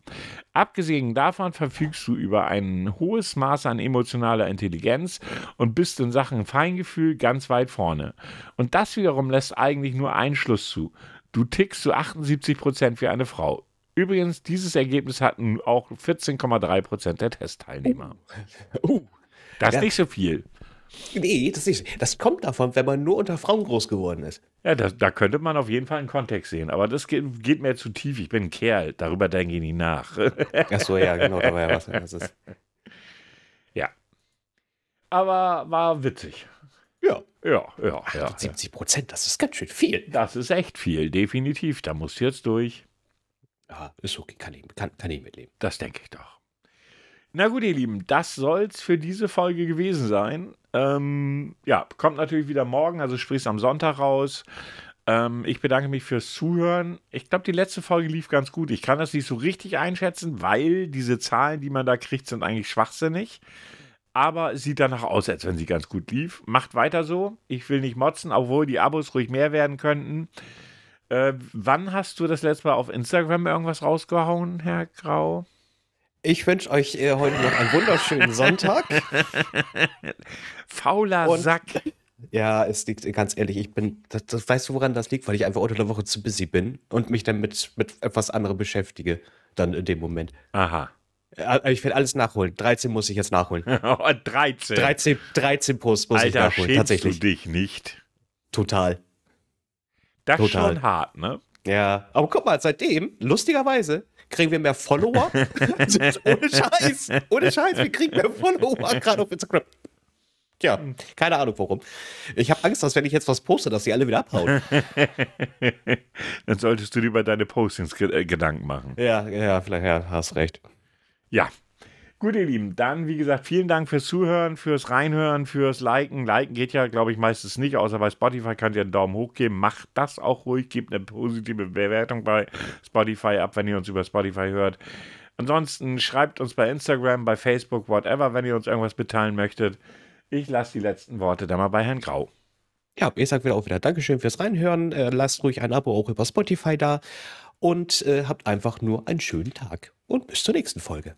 Abgesehen davon verfügst du über ein hohes Maß an emotionaler Intelligenz und bist in Sachen Feingefühl ganz weit vorne. Und das wiederum lässt eigentlich nur einen Schluss zu. Du tickst zu 78% wie eine Frau. Übrigens, dieses Ergebnis hatten auch 14,3% der Testteilnehmer. Uh, Das ist Ja. nicht so viel. nee, das, ist, das kommt davon, wenn man nur unter Frauen groß geworden ist. Ja, das, da könnte man auf jeden Fall einen Kontext sehen. Aber das geht, geht mir zu tief. Ich bin ein Kerl. Darüber denke ich nicht nach. Achso, ja, genau, da war ja was. Das ist, ja. Aber war witzig. ja, Ja, ja, ja. 70 Prozent, das ist ganz schön viel. Das ist echt viel, definitiv. Da musst du jetzt durch. Ja, ist okay, kann ich, kann, kann ich mitleben. Das denke ich doch. Na gut, ihr Lieben, das soll's für diese Folge gewesen sein. Ähm, ja, kommt natürlich wieder morgen, also sprich am Sonntag raus. Ähm, ich bedanke mich fürs Zuhören. Ich glaube, die letzte Folge lief ganz gut. Ich kann das nicht so richtig einschätzen, weil diese Zahlen, die man da kriegt, sind eigentlich schwachsinnig. Aber es sieht danach aus, als wenn sie ganz gut lief. Macht weiter so. Ich will nicht motzen, obwohl die Abos ruhig mehr werden könnten. Äh, wann hast du das letzte Mal auf Instagram irgendwas rausgehauen, Herr Grau? Ich wünsche euch äh, heute noch einen wunderschönen Sonntag. Fauler Und- Sack. Ja, es liegt ganz ehrlich, ich bin, das, das weißt du, woran das liegt, weil ich einfach unter der Woche zu busy bin und mich dann mit, mit etwas anderem beschäftige, dann in dem Moment. Aha. Äh, Ich werde alles nachholen. 13 muss ich jetzt nachholen. 13. 13, 13 Posts muss ich Alter, nachholen, schämst tatsächlich. du dich nicht? Total. Das ist Total. schon hart, ne? Ja, aber guck mal, seitdem, lustigerweise, kriegen wir mehr Follower. ohne Scheiß. Ohne Scheiß, wir kriegen mehr Follower, gerade auf Instagram. Tja, keine Ahnung warum. Ich habe Angst, dass wenn ich jetzt was poste, dass die alle wieder abhauen. Dann solltest du dir über deine Postings äh, Gedanken machen. ja, ja, vielleicht ja, hast recht. Ja. Gut, ihr Lieben, dann, wie gesagt, vielen Dank fürs Zuhören, fürs Reinhören, fürs Liken. Liken geht ja, glaube ich, meistens nicht, außer bei Spotify könnt ihr einen Daumen hoch geben. Macht das auch ruhig, gebt eine positive Bewertung bei Spotify ab, wenn ihr uns über Spotify hört. Ansonsten schreibt uns bei Instagram, bei Facebook, whatever, wenn ihr uns irgendwas mitteilen möchtet. Ich lasse die letzten Worte dann mal bei Herrn Grau. Ja, ich sag wieder auch wieder Dankeschön fürs Reinhören. Äh, lasst ruhig ein Abo auch über Spotify da und äh, habt einfach nur einen schönen Tag. Und bis zur nächsten Folge.